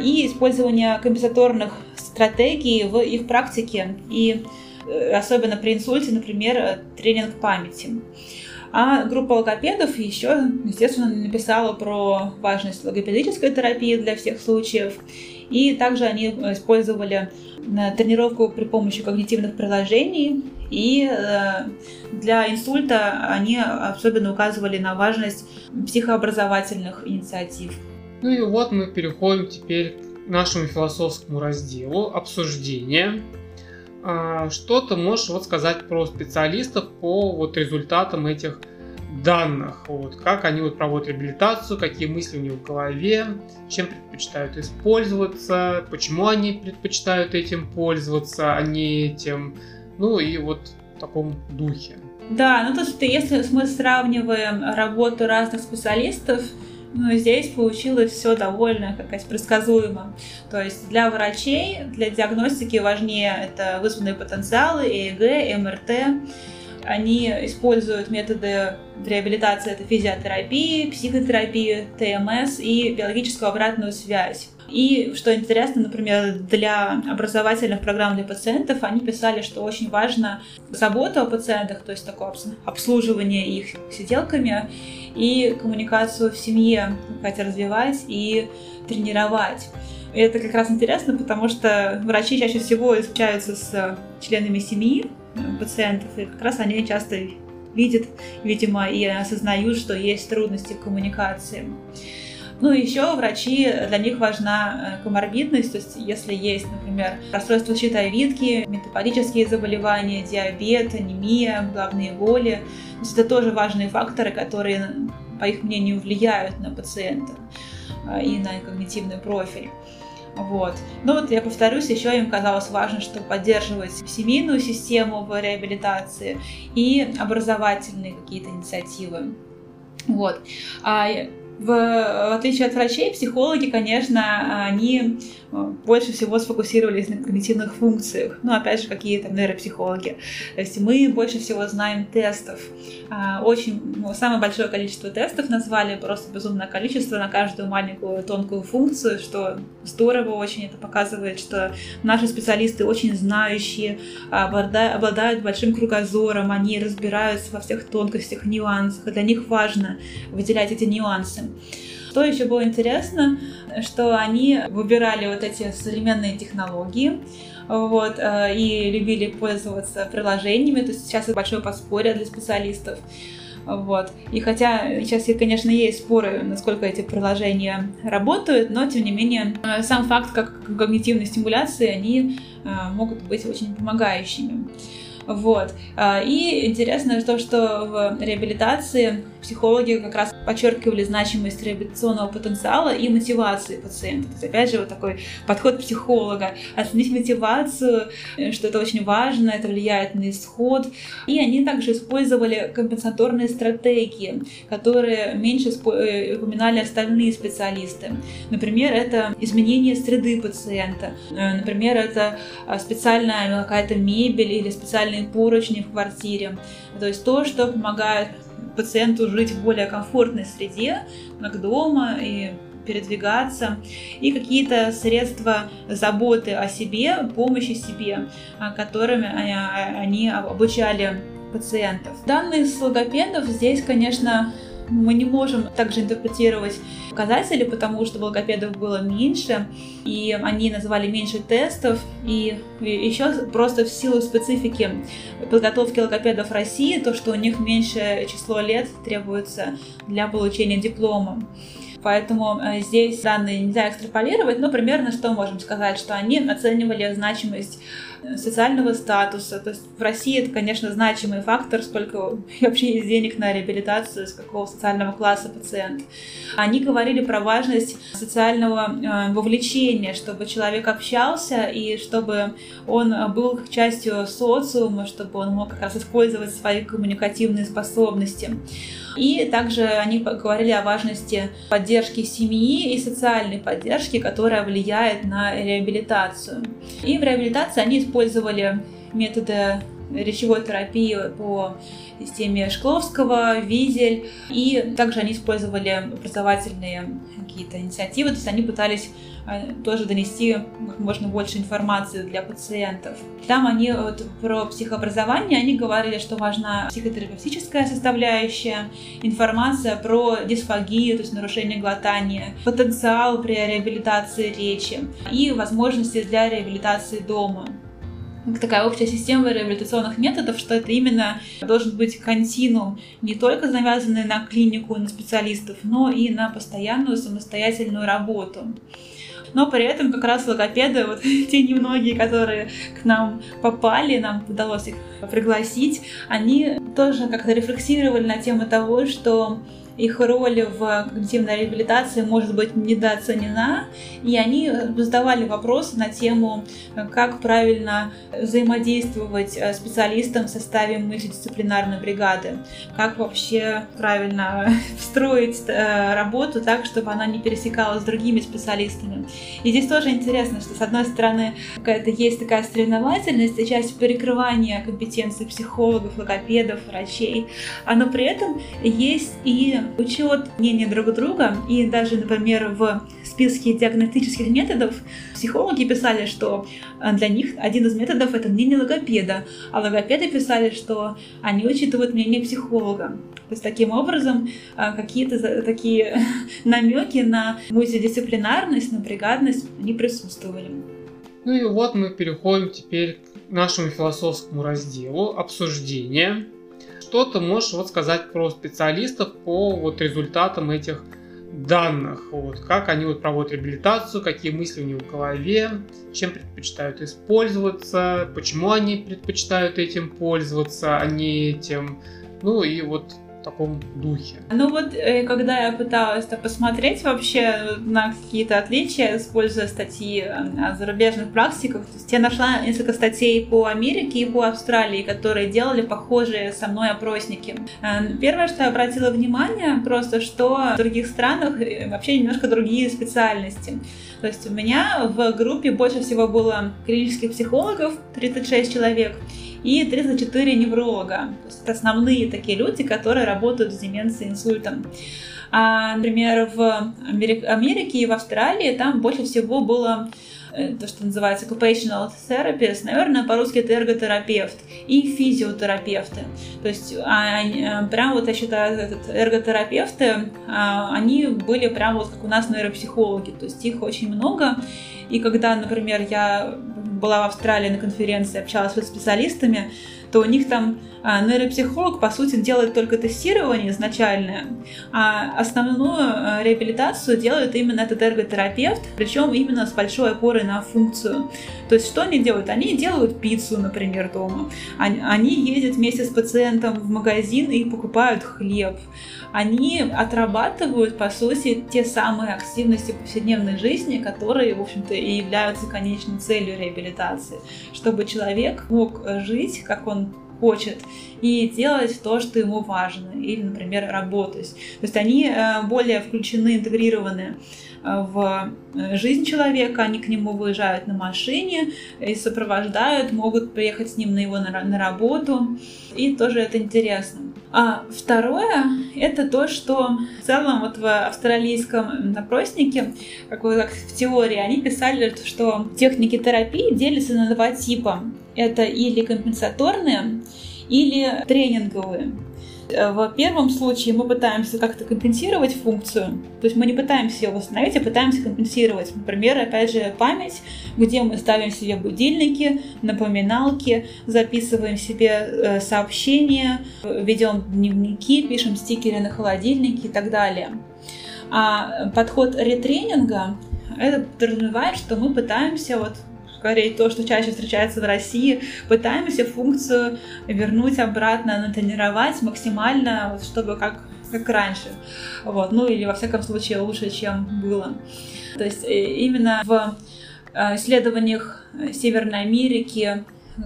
и использование компенсаторных стратегий в их практике и э, особенно при инсульте, например, тренинг памяти. А группа логопедов еще, естественно, написала про важность логопедической терапии для всех случаев. И также они использовали э, тренировку при помощи когнитивных приложений. И э, для инсульта они особенно указывали на важность психообразовательных инициатив. Ну и вот мы переходим теперь к нашему философскому разделу обсуждения что ты можешь вот сказать про специалистов по вот результатам этих данных, вот, как они вот проводят реабилитацию, какие мысли у них в голове, чем предпочитают использоваться, почему они предпочитают этим пользоваться, а не этим, ну и вот в таком духе. Да, ну то есть если мы сравниваем работу разных специалистов, но здесь получилось все довольно как предсказуемо. То есть для врачей, для диагностики важнее это вызванные потенциалы, ЭЭГ, МРТ. Они используют методы реабилитации, это физиотерапии, психотерапии, ТМС и биологическую обратную связь. И, что интересно, например, для образовательных программ для пациентов они писали, что очень важно забота о пациентах, то есть такое обслуживание их сиделками и коммуникацию в семье хотят развивать и тренировать. И это как раз интересно, потому что врачи чаще всего общаются с членами семьи пациентов, и как раз они часто видят, видимо, и осознают, что есть трудности в коммуникации. Ну и еще врачи, для них важна э, коморбидность, то есть если есть, например, расстройство щитовидки, метаболические заболевания, диабет, анемия, головные боли, то есть это тоже важные факторы, которые, по их мнению, влияют на пациента э, и на когнитивный профиль. Вот. Но вот я повторюсь, еще им казалось важно, что поддерживать семейную систему в реабилитации и образовательные какие-то инициативы. Вот. А в отличие от врачей, психологи, конечно, они э, больше всего сфокусировались на когнитивных функциях. Ну, опять же, какие то нейропсихологи. То есть мы больше всего знаем тестов. А, очень, ну, самое большое количество тестов назвали, просто безумное количество на каждую маленькую тонкую функцию, что здорово очень. Это показывает, что наши специалисты очень знающие, обладают большим кругозором, они разбираются во всех тонкостях, нюансах. И для них важно выделять эти нюансы. Что еще было интересно, что они выбирали вот эти современные технологии, вот, э, и любили пользоваться приложениями, то есть сейчас это большое подспорье для специалистов. Вот. И хотя сейчас, конечно, есть споры, насколько эти приложения работают, но, тем не менее, э, сам факт как когнитивной стимуляции, они э, могут быть очень помогающими. Вот. А, и интересно то, что в реабилитации психологи как раз подчеркивали значимость реабилитационного потенциала и мотивации пациента. То есть, опять же, вот такой подход психолога. Оценить мотивацию, э, что это очень важно, это влияет на исход. И они также использовали компенсаторные стратегии, которые меньше э, упоминали остальные специалисты. Например, это изменение среды пациента. Э, например, это специальная какая-то мебель или специальные поручни в квартире. То есть то, что помогает пациенту жить в более комфортной среде, как дома и передвигаться, и какие-то средства заботы о себе, помощи себе, а, которыми они обучали пациентов. Данные с логопедов здесь, конечно, мы не можем также интерпретировать показатели, потому что логопедов было меньше, и они называли меньше тестов, и еще просто в силу специфики подготовки логопедов России, то, что у них меньше число лет требуется для получения диплома. Поэтому э, здесь данные нельзя экстраполировать, но примерно что можем сказать, что они оценивали значимость социального статуса. То есть в России это, конечно, значимый фактор, сколько вообще есть денег на реабилитацию, с какого социального класса пациент. Они говорили про важность социального э, вовлечения, чтобы человек общался и чтобы он был частью социума, чтобы он мог как раз использовать свои коммуникативные способности. И также они говорили о важности поддержки семьи и социальной поддержки, которая влияет на реабилитацию. И в реабилитации они использовали методы речевой терапии по системе Шкловского, Визель, и также они использовали образовательные какие-то инициативы, то есть они пытались а, тоже донести как можно больше информации для пациентов. Там они вот, про психообразование, они говорили, что важна психотерапевтическая составляющая, информация про дисфагию, то есть нарушение глотания, потенциал при реабилитации речи и возможности для реабилитации дома такая общая система реабилитационных методов, что это именно должен быть континуум, не только завязанный на клинику, на специалистов, но и на постоянную самостоятельную работу. Но при этом как раз логопеды, вот *laughs* те немногие, которые к нам попали, нам удалось их пригласить, они тоже как-то рефлексировали на тему того, что их роль в когнитивной реабилитации может быть недооценена, и они задавали вопросы на тему, как правильно взаимодействовать э, специалистам в составе мультидисциплинарной бригады, как вообще правильно *laughs* строить э, работу так, чтобы она не пересекалась с другими специалистами. И здесь тоже интересно, что с одной стороны какая-то есть такая соревновательность и часть перекрывания компетенций психологов, логопедов, врачей, а но при этом есть и учет мнения друг друга, и даже, например, в списке диагностических методов, психологи писали, что э, для них один из методов это мнение логопеда, а логопеды писали, что они учитывают мнение психолога. То есть таким образом э, какие-то такие *laughs* намеки на мультидисциплинарность, на бригадность не присутствовали. Ну и вот мы переходим теперь к нашему философскому разделу обсуждения. Что ты можешь вот сказать про специалистов по вот результатам этих данных, вот, как они вот проводят реабилитацию, какие мысли у них в голове, чем предпочитают использоваться, почему они предпочитают этим пользоваться, а не этим, ну и вот таком духе. Ну вот, э, когда я пыталась посмотреть вообще на какие-то отличия, используя статьи э, о зарубежных практиках, то есть я нашла несколько статей по Америке и по Австралии, которые делали похожие со мной опросники. Э, первое, что я обратила внимание, просто что в других странах вообще немножко другие специальности. То есть у меня в группе больше всего было клинических психологов, 36 человек, и 34 невролога. То есть это основные такие люди, которые работают с деменцией, инсультом. А, например, в Америке и в Австралии там больше всего было э, то, что называется occupational therapist, наверное, по-русски это эрготерапевт и физиотерапевты. То есть а, э, прям вот я считаю, этот, эрготерапевты, а, они были прям вот как у нас нейропсихологи, то есть их очень много. И когда, например, я была в Австралии на конференции, общалась с специалистами, то у них там нейропсихолог, по сути, делает только тестирование изначальное, а основную а, реабилитацию делает именно этот эрготерапевт, причем именно с большой опорой на функцию. То есть что они делают? Они делают пиццу, например, дома. Они ездят вместе с пациентом в магазин и покупают хлеб. Они отрабатывают, по сути, те самые активности повседневной жизни, которые, в общем-то, и являются конечной целью реабилитации, чтобы человек мог жить, как он хочет, и делать то, что ему важно, или, например, работать. То есть они э, более включены, интегрированы э, в э, жизнь человека, они к нему выезжают на машине и сопровождают, могут приехать с ним на его на работу, и тоже это интересно. А второе — это то, что в целом вот в австралийском опроснике, как, как в теории, они писали, что техники терапии делятся на два типа. Это или компенсаторные, или тренинговые. Э, в первом случае мы пытаемся как-то компенсировать функцию, то есть мы не пытаемся ее восстановить, а пытаемся компенсировать. Например, опять же, память, где мы ставим себе будильники, напоминалки, записываем себе э, сообщения, ведем дневники, пишем стикеры на холодильнике и так далее. А подход ретренинга это подразумевает, что мы пытаемся вот скорее то, что чаще встречается в России, пытаемся функцию вернуть обратно, натренировать максимально, чтобы как как раньше. Вот. Ну или во всяком случае лучше, чем было. То есть э, именно в э, исследованиях Северной Америки,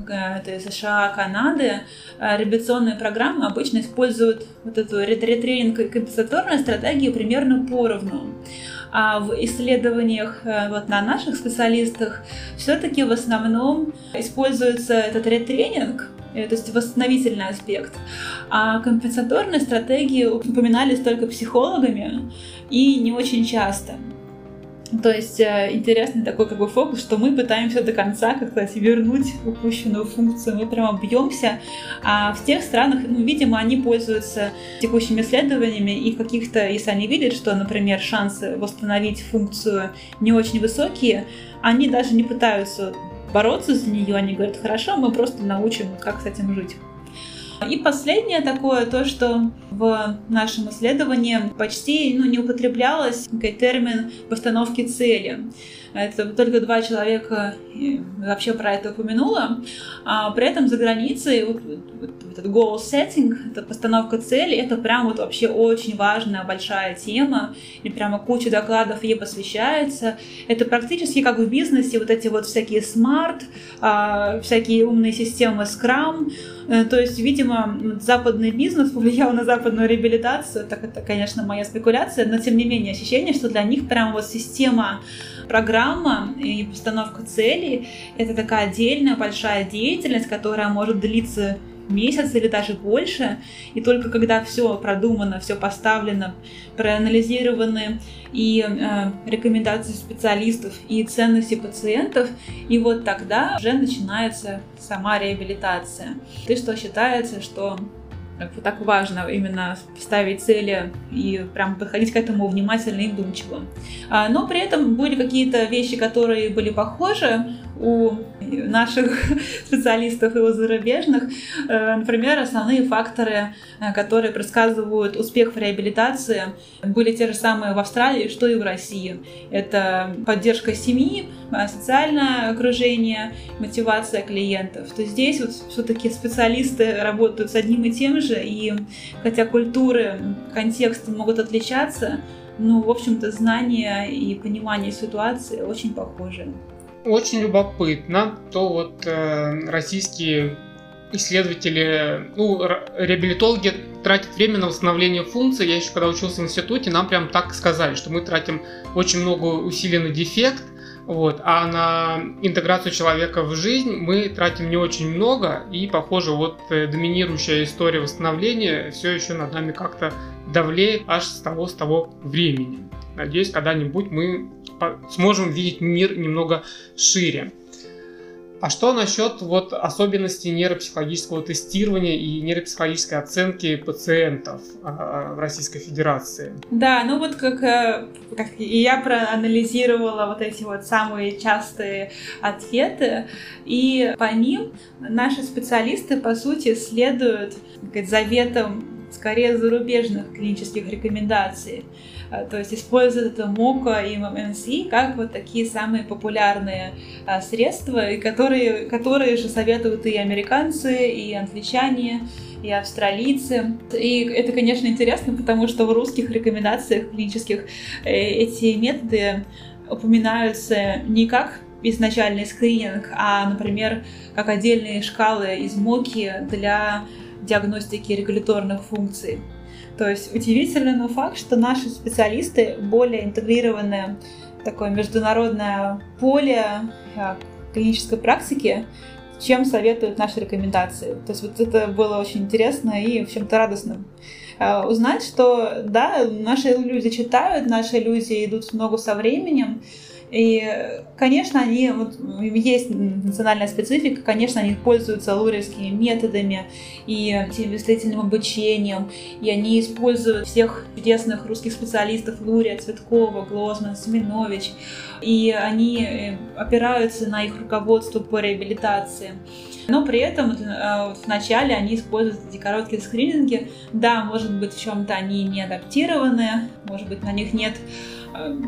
это США, Канады, э, реабилитационные программы обычно используют вот эту ретренинг и компенсаторную стратегию примерно поровну. А в исследованиях э, вот на наших специалистах все-таки в основном используется этот ретренинг, э, то есть восстановительный аспект. А компенсаторные стратегии упоминались только психологами и не очень часто. То есть э, интересный такой как бы фокус, что мы пытаемся до конца как-то вернуть упущенную функцию, мы прямо бьемся, а в тех странах, ну, видимо, они пользуются текущими исследованиями и каких-то, если они видят, что, например, шансы восстановить функцию не очень высокие, они даже не пытаются бороться за нее, они говорят, хорошо, мы просто научим, как с этим жить. И последнее такое, то, что в нашем исследовании почти ну, не употреблялось термин постановки цели. Это только два человека вообще про это упомянуло. А при этом за границей вот, вот, этот goal setting, это постановка цели, это прям вот вообще очень важная большая тема, и прямо куча докладов ей посвящается. Это практически как в бизнесе, вот эти вот всякие smart, а, всякие умные системы Scrum, э, то есть, видимо, западный бизнес повлиял на западную реабилитацию, так это, конечно, моя спекуляция, но тем не менее ощущение, что для них прям вот система программа и постановка целей — это такая отдельная большая деятельность, которая может длиться месяц или даже больше. И только когда все продумано, все поставлено, проанализированы и э, рекомендации специалистов и ценности пациентов, и вот тогда уже начинается сама реабилитация. И что считается, что как бы так важно именно ставить цели и прям подходить к этому внимательно и вдумчиво. А, но при этом были какие-то вещи, которые были похожи у наших специалистов и у зарубежных. Э, например, основные факторы, э, которые предсказывают успех в реабилитации, были те же самые в Австралии, что и в России. Это поддержка семьи, социальное окружение, мотивация клиентов. То здесь вот все-таки специалисты работают с одним и тем же, и хотя культуры, контексты могут отличаться, ну, в общем-то, знания и понимание ситуации очень похожи очень любопытно, то вот э, российские исследователи, ну, реабилитологи тратят время на восстановление функций. Я еще когда учился в институте, нам прям так сказали, что мы тратим очень много усилий на дефект, вот, а на интеграцию человека в жизнь мы тратим не очень много, и, похоже, вот э, доминирующая история восстановления все еще над нами как-то давлеет аж с того, с того времени. Надеюсь, когда-нибудь мы сможем видеть мир немного шире. А что насчет вот особенностей нейропсихологического тестирования и нейропсихологической оценки пациентов э, в Российской Федерации? Да, ну вот как, э, как и я проанализировала вот эти вот самые частые ответы, и по ним наши специалисты, по сути, следуют сказать, заветам скорее зарубежных клинических рекомендаций. А, то есть используют это МОКа и ММС как вот такие самые популярные а, средства, и которые, которые же советуют и американцы, и англичане, и австралийцы. И это, конечно, интересно, потому что в русских рекомендациях клинических э, эти методы упоминаются не как изначальный скрининг, а, например, как отдельные шкалы из МОКи для диагностики регуляторных функций. То есть удивительный но факт, что наши специалисты более интегрированы в такое международное поле а, клинической практики, чем советуют наши рекомендации. То есть вот это было очень интересно и в чем-то радостно а, узнать, что да, наши люди читают, наши люди идут в ногу со временем, и, конечно, они, вот, есть национальная специфика, конечно, они пользуются луревскими методами и мыслительным обучением, и они используют всех чудесных русских специалистов Лурия, Цветкова, Глозман, Семенович, и они э, опираются на их руководство по реабилитации. Но при этом э, вначале они используют эти короткие скрининги. Да, может быть, в чем-то они не адаптированы, может быть, на них нет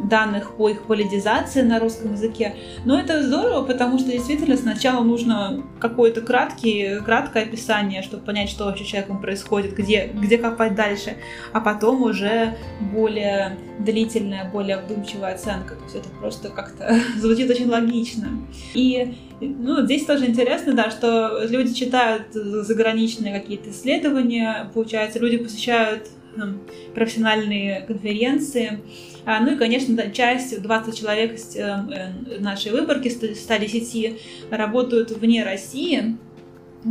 данных по их валидизации на русском языке. Но это здорово, потому что действительно сначала нужно какое-то краткий, краткое описание, чтобы понять, что вообще человеком происходит, где, где копать дальше, а потом уже более длительная, более вдумчивая оценка. То есть это просто как-то *laughs* звучит очень логично. И ну, здесь тоже интересно, да, что люди читают заграничные какие-то исследования, получается, люди посещают профессиональные конференции. А, ну и, конечно, часть, 20 человек из э, э, нашей выборки, 110, работают вне России.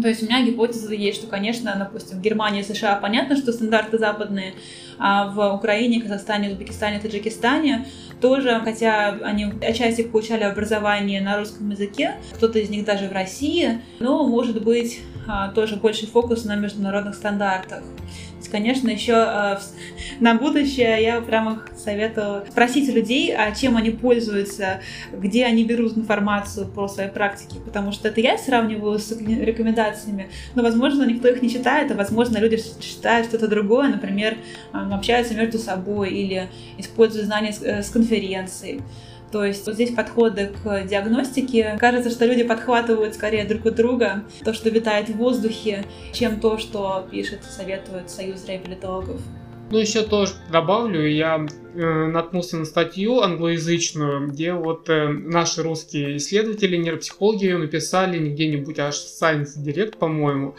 То есть у меня гипотеза есть, что, конечно, допустим, в Германии, США понятно, что стандарты западные, а в Украине, Казахстане, Узбекистане, Таджикистане тоже, хотя они отчасти получали образование на русском языке, кто-то из них даже в России, но, может быть, тоже больше фокус на международных стандартах конечно, еще э, на будущее я прямо советую спросить людей, а чем они пользуются, где они берут информацию про свои практики, потому что это я сравниваю с рекомендациями, но, возможно, никто их не читает, а, возможно, люди читают что-то другое, например, общаются между собой или используют знания с, э, с конференций. То есть вот здесь подходы к диагностике. Кажется, что люди подхватывают скорее друг у друга то, что витает в воздухе, чем то, что пишет, советует Союз реабилитологов. Ну, еще тоже добавлю, я э, наткнулся на статью англоязычную, где вот э, наши русские исследователи, нейропсихологи ее написали где-нибудь аж в Science Direct, по-моему,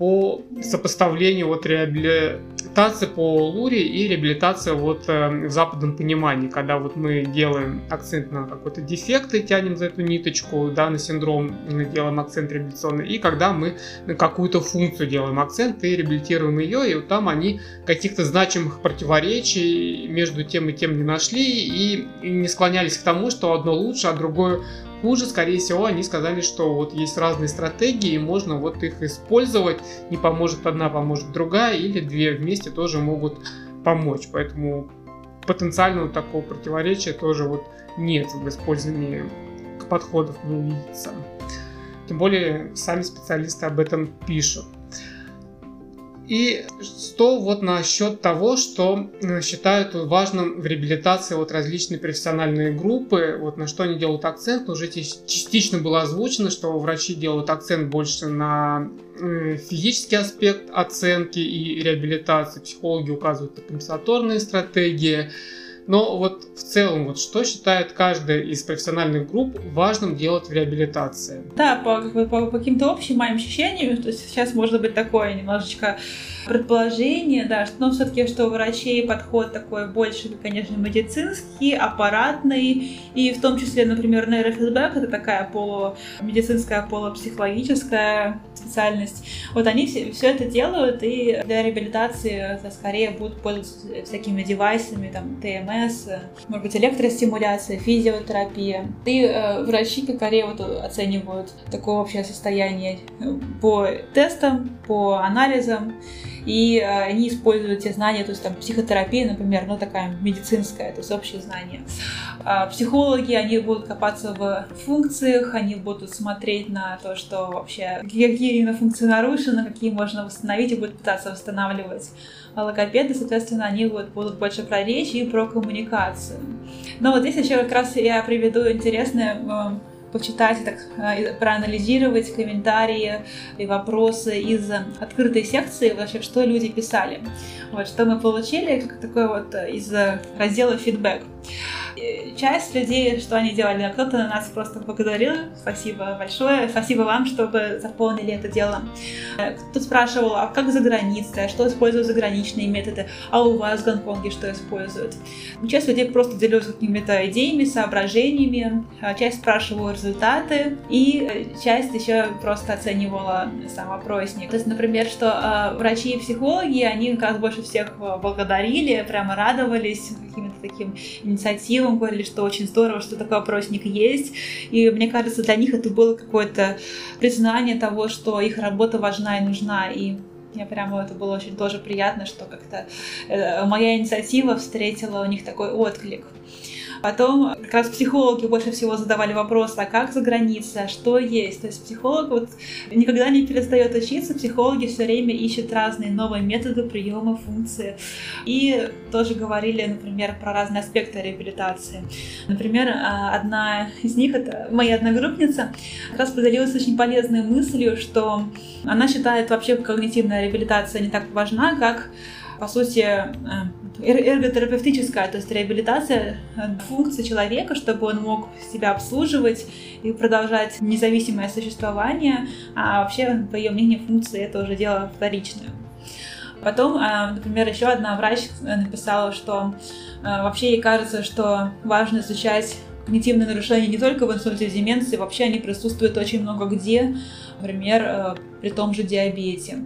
по сопоставлению вот реабилитации по Луре и реабилитация вот э, в западном понимании, когда вот мы делаем акцент на какой-то дефект и тянем за эту ниточку, да, на синдром делаем акцент реабилитационный, и когда мы на какую-то функцию делаем акцент и реабилитируем ее, и вот там они каких-то значимых противоречий между тем и тем не нашли и не склонялись к тому, что одно лучше, а другое хуже, скорее всего, они сказали, что вот есть разные стратегии, и можно вот их использовать, не поможет одна, поможет другая, или две вместе тоже могут помочь. Поэтому потенциального такого противоречия тоже вот нет в использовании подходов не видится. Тем более сами специалисты об этом пишут. И что вот насчет того, что э, считают важным в реабилитации вот различные профессиональные группы, вот на что они делают акцент, уже частично было озвучено, что врачи делают акцент больше на э, физический аспект оценки и реабилитации, психологи указывают компенсаторные стратегии, но вот в целом, вот что считает каждая из профессиональных групп важным делать в реабилитации? Да, по, по, по каким-то общим моим ощущениям, то есть сейчас может быть такое немножечко предположение, да, что, но все-таки, что у врачей подход такой больше, конечно, медицинский, аппаратный, и в том числе, например, нейрофидбэк, это такая полумедицинская, полупсихологическая специальность. Вот они все, все это делают, и для реабилитации скорее будут пользоваться всякими девайсами, там, ТМС, может быть, электростимуляция, физиотерапия. И э, врачи скорее вот оценивают такое общее состояние по тестам, по анализам, и э, они используют те знания, то есть там психотерапия, например, ну такая медицинская, то есть общие знания. А психологи, они будут копаться в функциях, они будут смотреть на то, что вообще, какие именно функции нарушены, какие можно восстановить и будут пытаться восстанавливать. Логопеды, соответственно, они вот будут больше про речь и про коммуникацию. Но вот здесь еще как раз я приведу интересное э, почитать, так, э, проанализировать комментарии и вопросы из открытой секции, вообще, что люди писали. Вот, что мы получили, как такой вот из раздела фидбэк часть людей, что они делали, кто-то на нас просто благодарил, спасибо большое, спасибо вам, чтобы заполнили это дело. Кто-то спрашивал, а как за границей, а что используют заграничные методы, а у вас в Гонконге что используют. Часть людей просто делилась какими-то идеями, соображениями, а часть спрашивала результаты, и часть еще просто оценивала сам опросник. То есть, например, что э, врачи и психологи, они как больше всех благодарили, прямо радовались каким-то таким инициативам, говорили, что очень здорово, что такой опросник есть. И мне кажется, для них это было какое-то признание того, что их работа важна и нужна. И я прямо это было очень тоже приятно, что как-то э, моя инициатива встретила у них такой отклик. Потом как раз психологи больше всего задавали вопрос, а как за границей, а что есть. То есть психолог вот никогда не перестает учиться, психологи все время ищут разные новые методы приема функции. И тоже говорили, например, про разные аспекты реабилитации. Например, а, одна из них, это моя одногруппница, как раз поделилась очень полезной мыслью, что она считает вообще когнитивная реабилитация не так важна, как по сути, э, эрготерапевтическая, то есть реабилитация э, функции человека, чтобы он мог себя обслуживать и продолжать независимое существование, а вообще, по ее мнению, функции это уже дело вторичное. Потом, э, например, еще одна врач написала, что вообще ей кажется, что важно изучать когнитивные нарушения не только в инсульте и деменции, вообще они присутствуют очень много где, например, при том же диабете.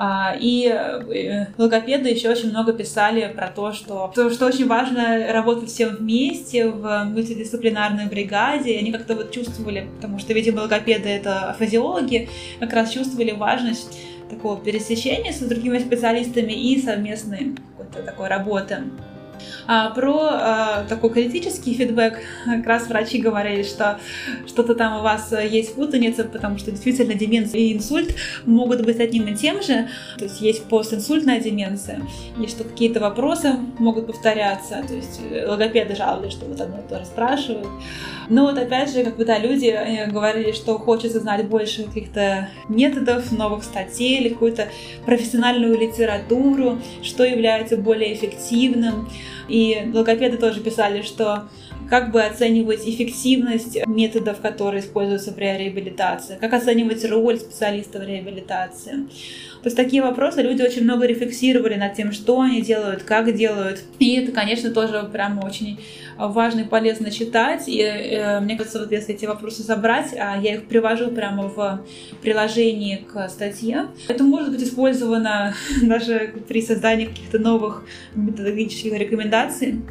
А, и э, логопеды еще очень много писали про то, что, что очень важно работать всем вместе в мультидисциплинарной бригаде. И они как-то вот чувствовали, потому что, видимо, логопеды — это физиологи, как раз чувствовали важность такого пересечения с другими специалистами и совместной какой-то такой работы. А, про а, такой критический фидбэк как раз врачи говорили, что что-то там у вас есть путаница, потому что действительно деменция и инсульт могут быть одним и тем же, то есть есть постинсультная деменция, и что какие-то вопросы могут повторяться, то есть логопеды жаловались, что вот одно и то же спрашивают. Но вот опять же, как бы, да, люди говорили, что хочется знать больше каких-то методов, новых статей или какую-то профессиональную литературу, что является более эффективным. И логопеды тоже писали, что как бы оценивать эффективность методов, которые используются при реабилитации, как оценивать роль специалиста в реабилитации. Есть такие вопросы люди очень много рефлексировали над тем, что они делают, как делают. И это, конечно, тоже прям очень важно и полезно читать. И э, мне кажется, вот если эти вопросы забрать, а я их привожу прямо в приложении к статье, это может быть использовано *laughs* даже при создании каких-то новых методологических рекомендаций.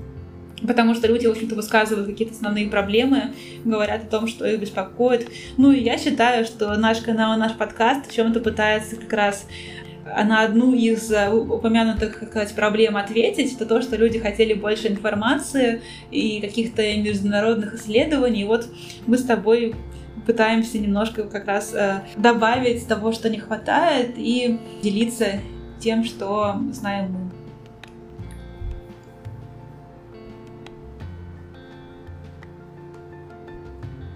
Потому что люди, в общем-то, высказывают какие-то основные проблемы, говорят о том, что их беспокоит. Ну и я считаю, что наш канал, наш подкаст в чем-то пытается как раз на одну из э, упомянутых, как сказать, проблем ответить, это то, что люди хотели больше информации и каких-то международных исследований. И вот мы с тобой пытаемся немножко как раз э, добавить того, что не хватает, и делиться тем, что знаем мы.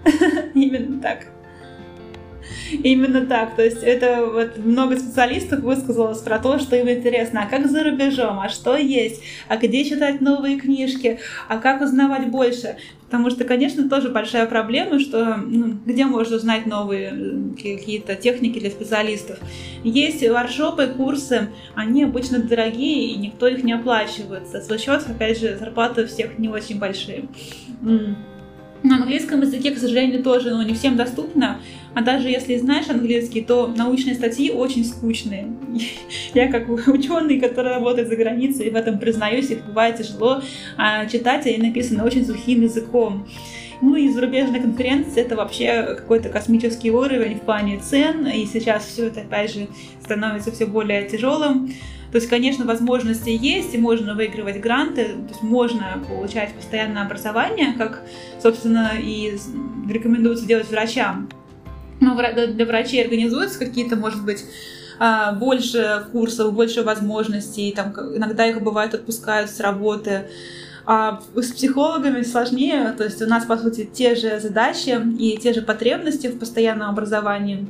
*laughs* Именно так. Именно так. То есть это вот много специалистов высказалось про то, что им интересно, а как за рубежом, а что есть, а где читать новые книжки, а как узнавать больше. Потому что, конечно, тоже большая проблема, что ну, где можно узнать новые какие-то техники для специалистов. Есть воршопы, курсы, они обычно дорогие, и никто их не оплачивает. За свой счет, опять же, зарплаты всех не очень большие. На английском языке, к сожалению, тоже ну, не всем доступно. А даже если знаешь английский, то научные статьи очень скучные. *laughs* Я как ученый, который работает за границей, в этом признаюсь, их бывает тяжело а читать, они написаны очень сухим языком. Ну и зарубежная конференция это вообще какой-то космический уровень в плане цен, и сейчас все это опять же становится все более тяжелым. То есть, конечно, возможности есть, и можно выигрывать гранты, то есть можно получать постоянное образование, как, собственно, и рекомендуется делать врачам. Но для врачей организуются какие-то, может быть, а, больше курсов, больше возможностей, там иногда их бывает отпускают с работы. А с психологами сложнее, то есть у нас, по сути, те же задачи и те же потребности в постоянном образовании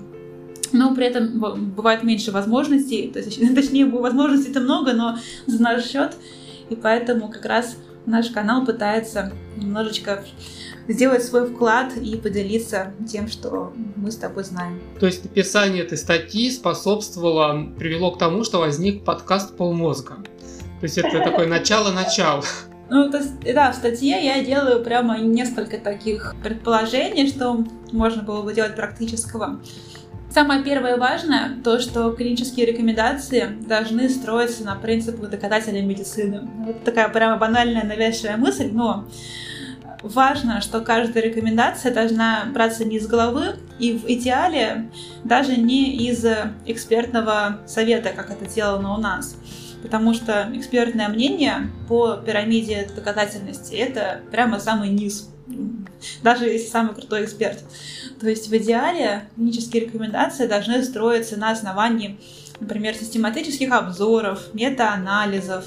но при этом бывает меньше возможностей, то есть, *laughs* точнее, возможностей-то много, но за наш счет, и поэтому как раз наш канал пытается немножечко сделать свой вклад и поделиться тем, что мы с тобой знаем. То есть написание этой статьи способствовало, привело к тому, что возник подкаст «Полмозга». То есть это такое *laughs* начало-начало. Ну, то есть, да, в статье я делаю прямо несколько таких предположений, что можно было бы делать практического. Самое первое важное, то, что клинические рекомендации должны строиться на принципах доказательной медицины. Это такая прямо банальная, навязчивая мысль, но важно, что каждая рекомендация должна браться не из головы и в идеале даже не из экспертного совета, как это сделано у нас. Потому что экспертное мнение по пирамиде доказательности – это прямо самый низ даже если самый крутой эксперт. То есть в идеале клинические рекомендации должны строиться на основании, например, систематических обзоров, метаанализов,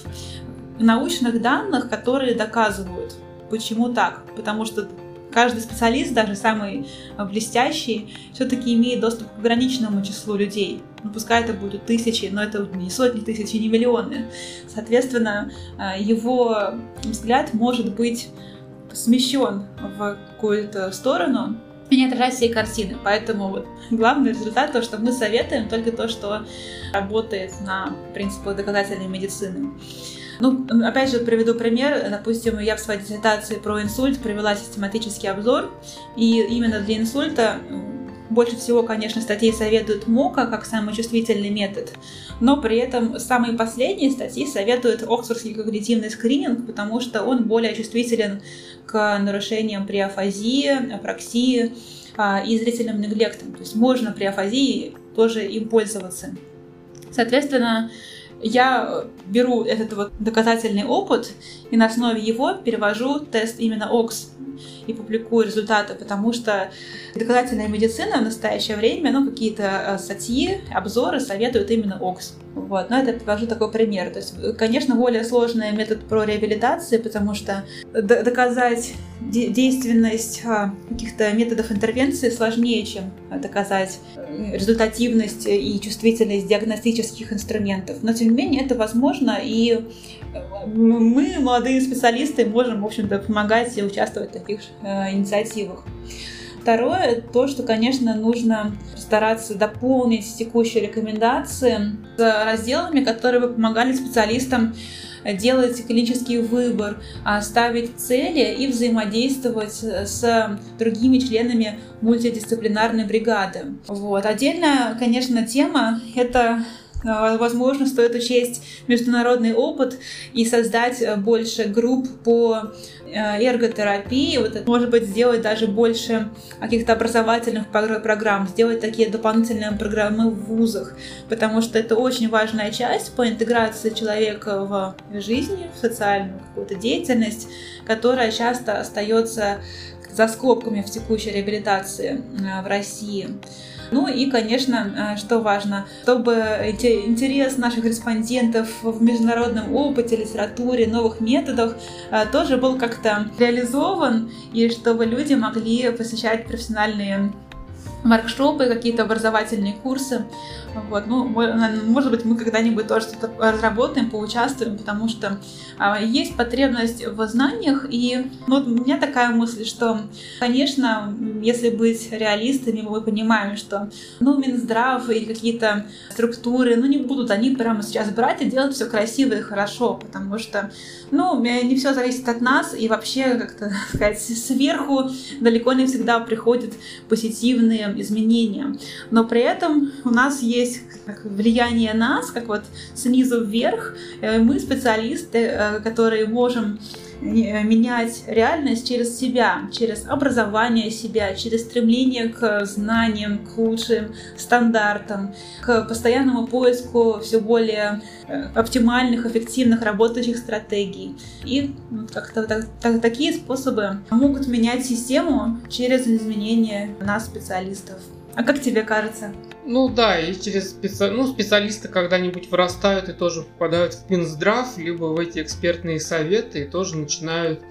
научных данных, которые доказывают, почему так. Потому что каждый специалист, даже самый блестящий, все-таки имеет доступ к ограниченному числу людей. Ну, пускай это будут тысячи, но это не сотни тысяч не миллионы. Соответственно, э, его взгляд может быть смещен в какую-то сторону и не отражать всей картины. Поэтому вот главный результат то, что мы советуем только то, что работает на принципах доказательной медицины. Ну, опять же, приведу пример. Допустим, я в своей диссертации про инсульт провела систематический обзор, и именно для инсульта больше всего, конечно, статей советуют МОКа как самый чувствительный метод, но при этом самые последние статьи советуют Оксфордский когнитивный скрининг, потому что он более чувствителен к нарушениям при афазии, апраксии а, и зрительным неглектом. То есть можно при афазии тоже им пользоваться. Соответственно, я беру этот вот доказательный опыт и на основе его перевожу тест именно ОКС и публикую результаты, потому что доказательная медицина в настоящее время, ну, какие-то э, статьи, обзоры советуют именно ОКС. Вот, но это привожу такой пример. То есть, конечно, более сложный метод про реабилитации, потому что доказать действенность а, каких-то методов интервенции сложнее, чем доказать э, результативность и чувствительность диагностических инструментов. Но, тем не менее, это возможно, и мы, молодые специалисты, можем, в общем-то, помогать и участвовать в таких э, инициативах. Второе, то, что, конечно, нужно стараться дополнить текущие рекомендации с разделами, которые бы помогали специалистам делать клинический выбор, а, ставить цели и взаимодействовать с другими членами мультидисциплинарной бригады. Вот. Отдельная, конечно, тема — это а, возможно, стоит учесть международный опыт и создать больше групп по Э, эрготерапии, вот может быть, сделать даже больше каких-то образовательных программ, сделать такие дополнительные программы в вузах, потому что это очень важная часть по интеграции человека в жизни, в социальную какую-то деятельность, которая часто остается за скобками в текущей реабилитации э, в России. Ну и, конечно, э, что важно, чтобы интерес наших респондентов в международном опыте, литературе, новых методах э, тоже был как-то реализован, и чтобы люди могли посещать профессиональные воркшопы, какие-то образовательные курсы. Вот. Ну, может быть, мы когда-нибудь тоже что-то разработаем, поучаствуем, потому что а, есть потребность в знаниях. И ну, вот у меня такая мысль, что, конечно, если быть реалистами, мы понимаем, что ну, Минздрав или какие-то структуры, ну, не будут они прямо сейчас брать и делать все красиво и хорошо, потому что, ну, не все зависит от нас, и вообще, как-то *laughs* сказать, сверху далеко не всегда приходят позитивные изменения. Но при этом у нас есть влияние нас, как вот снизу вверх. Э, мы специалисты, э, которые можем менять реальность через себя, через образование себя, через стремление к знаниям, к лучшим стандартам, к постоянному поиску все более э, оптимальных, эффективных, работающих стратегий. И как-то так, так, такие способы могут менять систему через изменение нас, специалистов. А как тебе кажется? Ну да, и через специ... ну, специалисты когда-нибудь вырастают и тоже попадают в Минздрав, либо в эти экспертные советы и тоже начинают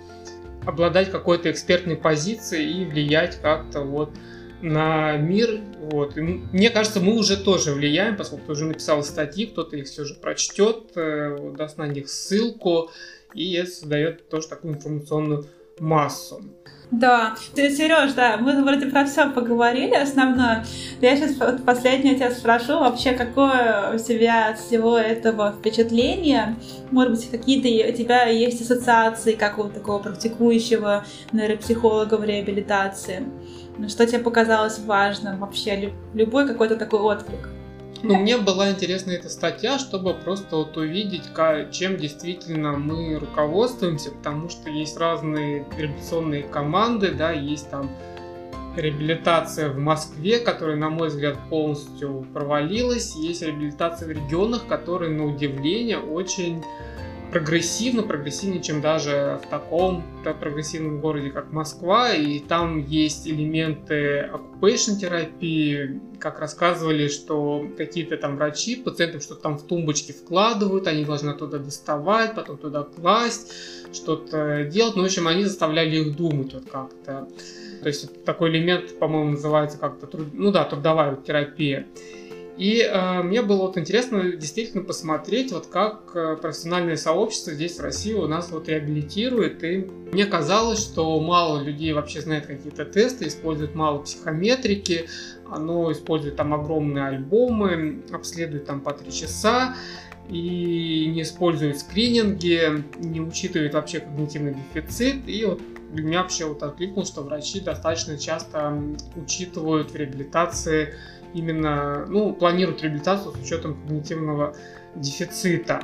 обладать какой-то экспертной позицией и влиять как-то вот на мир. Вот. И мне кажется, мы уже тоже влияем, поскольку уже написал статьи, кто-то их все же прочтет, э, даст на них ссылку, и создает тоже такую информационную массу. Да, Сереж, да, мы вроде про все поговорили основное. Я сейчас вот последнее тебя спрошу, вообще, какое у тебя от всего этого впечатление? Может быть, какие-то у тебя есть ассоциации, как у такого практикующего нейропсихолога в реабилитации? Что тебе показалось важным вообще? Любой какой-то такой отклик? Ну, мне была интересна эта статья, чтобы просто вот увидеть, чем действительно мы руководствуемся, потому что есть разные реабилитационные команды, да, есть там реабилитация в Москве, которая, на мой взгляд, полностью провалилась. Есть реабилитация в регионах, которые, на удивление, очень прогрессивно, прогрессивнее, чем даже в таком прогрессивном городе, как Москва. И там есть элементы occupation терапии, как рассказывали, что какие-то там врачи пациентам что-то там в тумбочки вкладывают, они должны оттуда доставать, потом туда класть, что-то делать. Ну, в общем, они заставляли их думать вот как-то. То есть такой элемент, по-моему, называется как-то, труд... ну да, трудовая терапия. И э, мне было вот интересно действительно посмотреть, вот как э, профессиональное сообщество здесь в России у нас вот реабилитирует. И мне казалось, что мало людей вообще знает какие-то тесты, используют мало психометрики, оно использует там огромные альбомы, обследует там по три часа и не использует скрининги, не учитывает вообще когнитивный дефицит. И вот для меня вообще вот откликнулось, что врачи достаточно часто учитывают в реабилитации именно, ну, планируют реабилитацию с учетом когнитивного дефицита.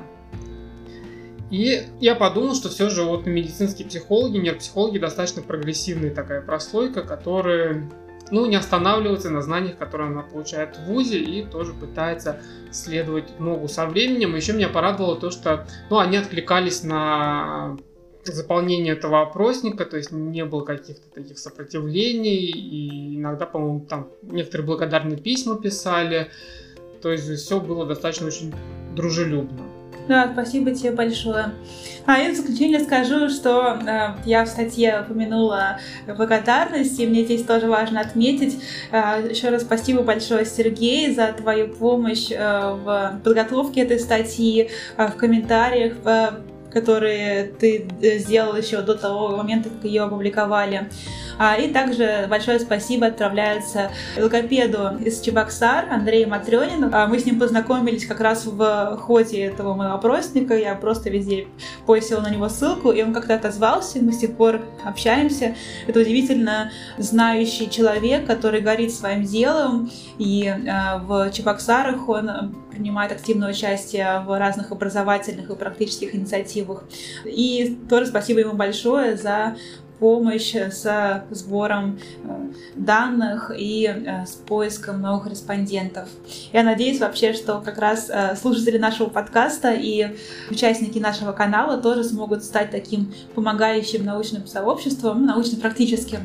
И я подумал, что все же вот медицинские психологи, нейропсихологи достаточно прогрессивная такая прослойка, которая ну, не останавливается на знаниях, которые она получает в ВУЗе и тоже пытается следовать ногу со временем. Еще меня порадовало то, что ну, они откликались на заполнение этого опросника, то есть не было каких-то таких сопротивлений, и иногда, по-моему, там некоторые благодарные письма писали, то есть все было достаточно очень дружелюбно. Да, спасибо тебе большое. А я в заключение скажу, что э, я в статье упомянула благодарность, и мне здесь тоже важно отметить. Э, еще раз спасибо большое, Сергей, за твою помощь э, в подготовке этой статьи, э, в комментариях, в которые ты э, сделал еще до того момента, как ее опубликовали. А, и также большое спасибо отправляется логопеду из Чебоксар Андрею Матрёнину. А, мы с ним познакомились как раз в ходе этого моего опросника. Я просто везде постила на него ссылку, и он как-то отозвался. Мы с тех пор общаемся. Это удивительно знающий человек, который горит своим делом. И а, в Чебоксарах он принимает активное участие в разных образовательных и практических инициативах. И тоже спасибо ему большое за помощь с сбором э, данных и э, с поиском новых респондентов. Я надеюсь вообще, что как раз э, слушатели нашего подкаста и участники нашего канала тоже смогут стать таким помогающим научным сообществом, научно-практическим,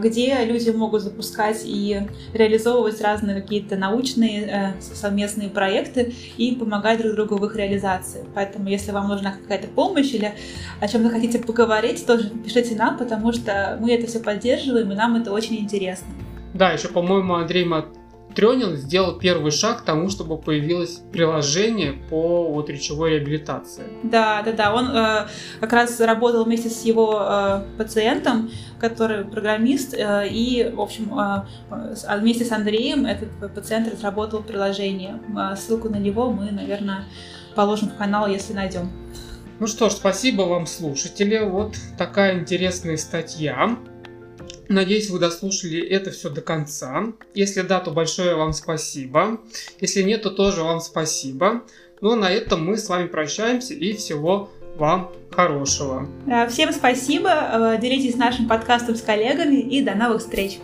где люди могут запускать и реализовывать разные какие-то научные совместные проекты и помогать друг другу в их реализации. Поэтому, если вам нужна какая-то помощь или о чем-то хотите поговорить, тоже пишите нам, потому что мы это все поддерживаем, и нам это очень интересно. Да, еще, по-моему, Андрей Матрёнин сделал первый шаг к тому, чтобы появилось приложение по вот речевой реабилитации. Да, да, да. Он э, как раз работал вместе с его э, пациентом, который программист, э, и, в общем, э, вместе с Андреем этот пациент разработал приложение. Э, ссылку на него мы, наверное, положим в канал, если найдем. Ну что ж, спасибо вам, слушатели. Вот такая интересная статья. Надеюсь, вы дослушали это все до конца. Если да, то большое вам спасибо. Если нет, то тоже вам спасибо. Ну а на этом мы с вами прощаемся и всего вам хорошего. Всем спасибо. Делитесь нашим подкастом с коллегами и до новых встреч.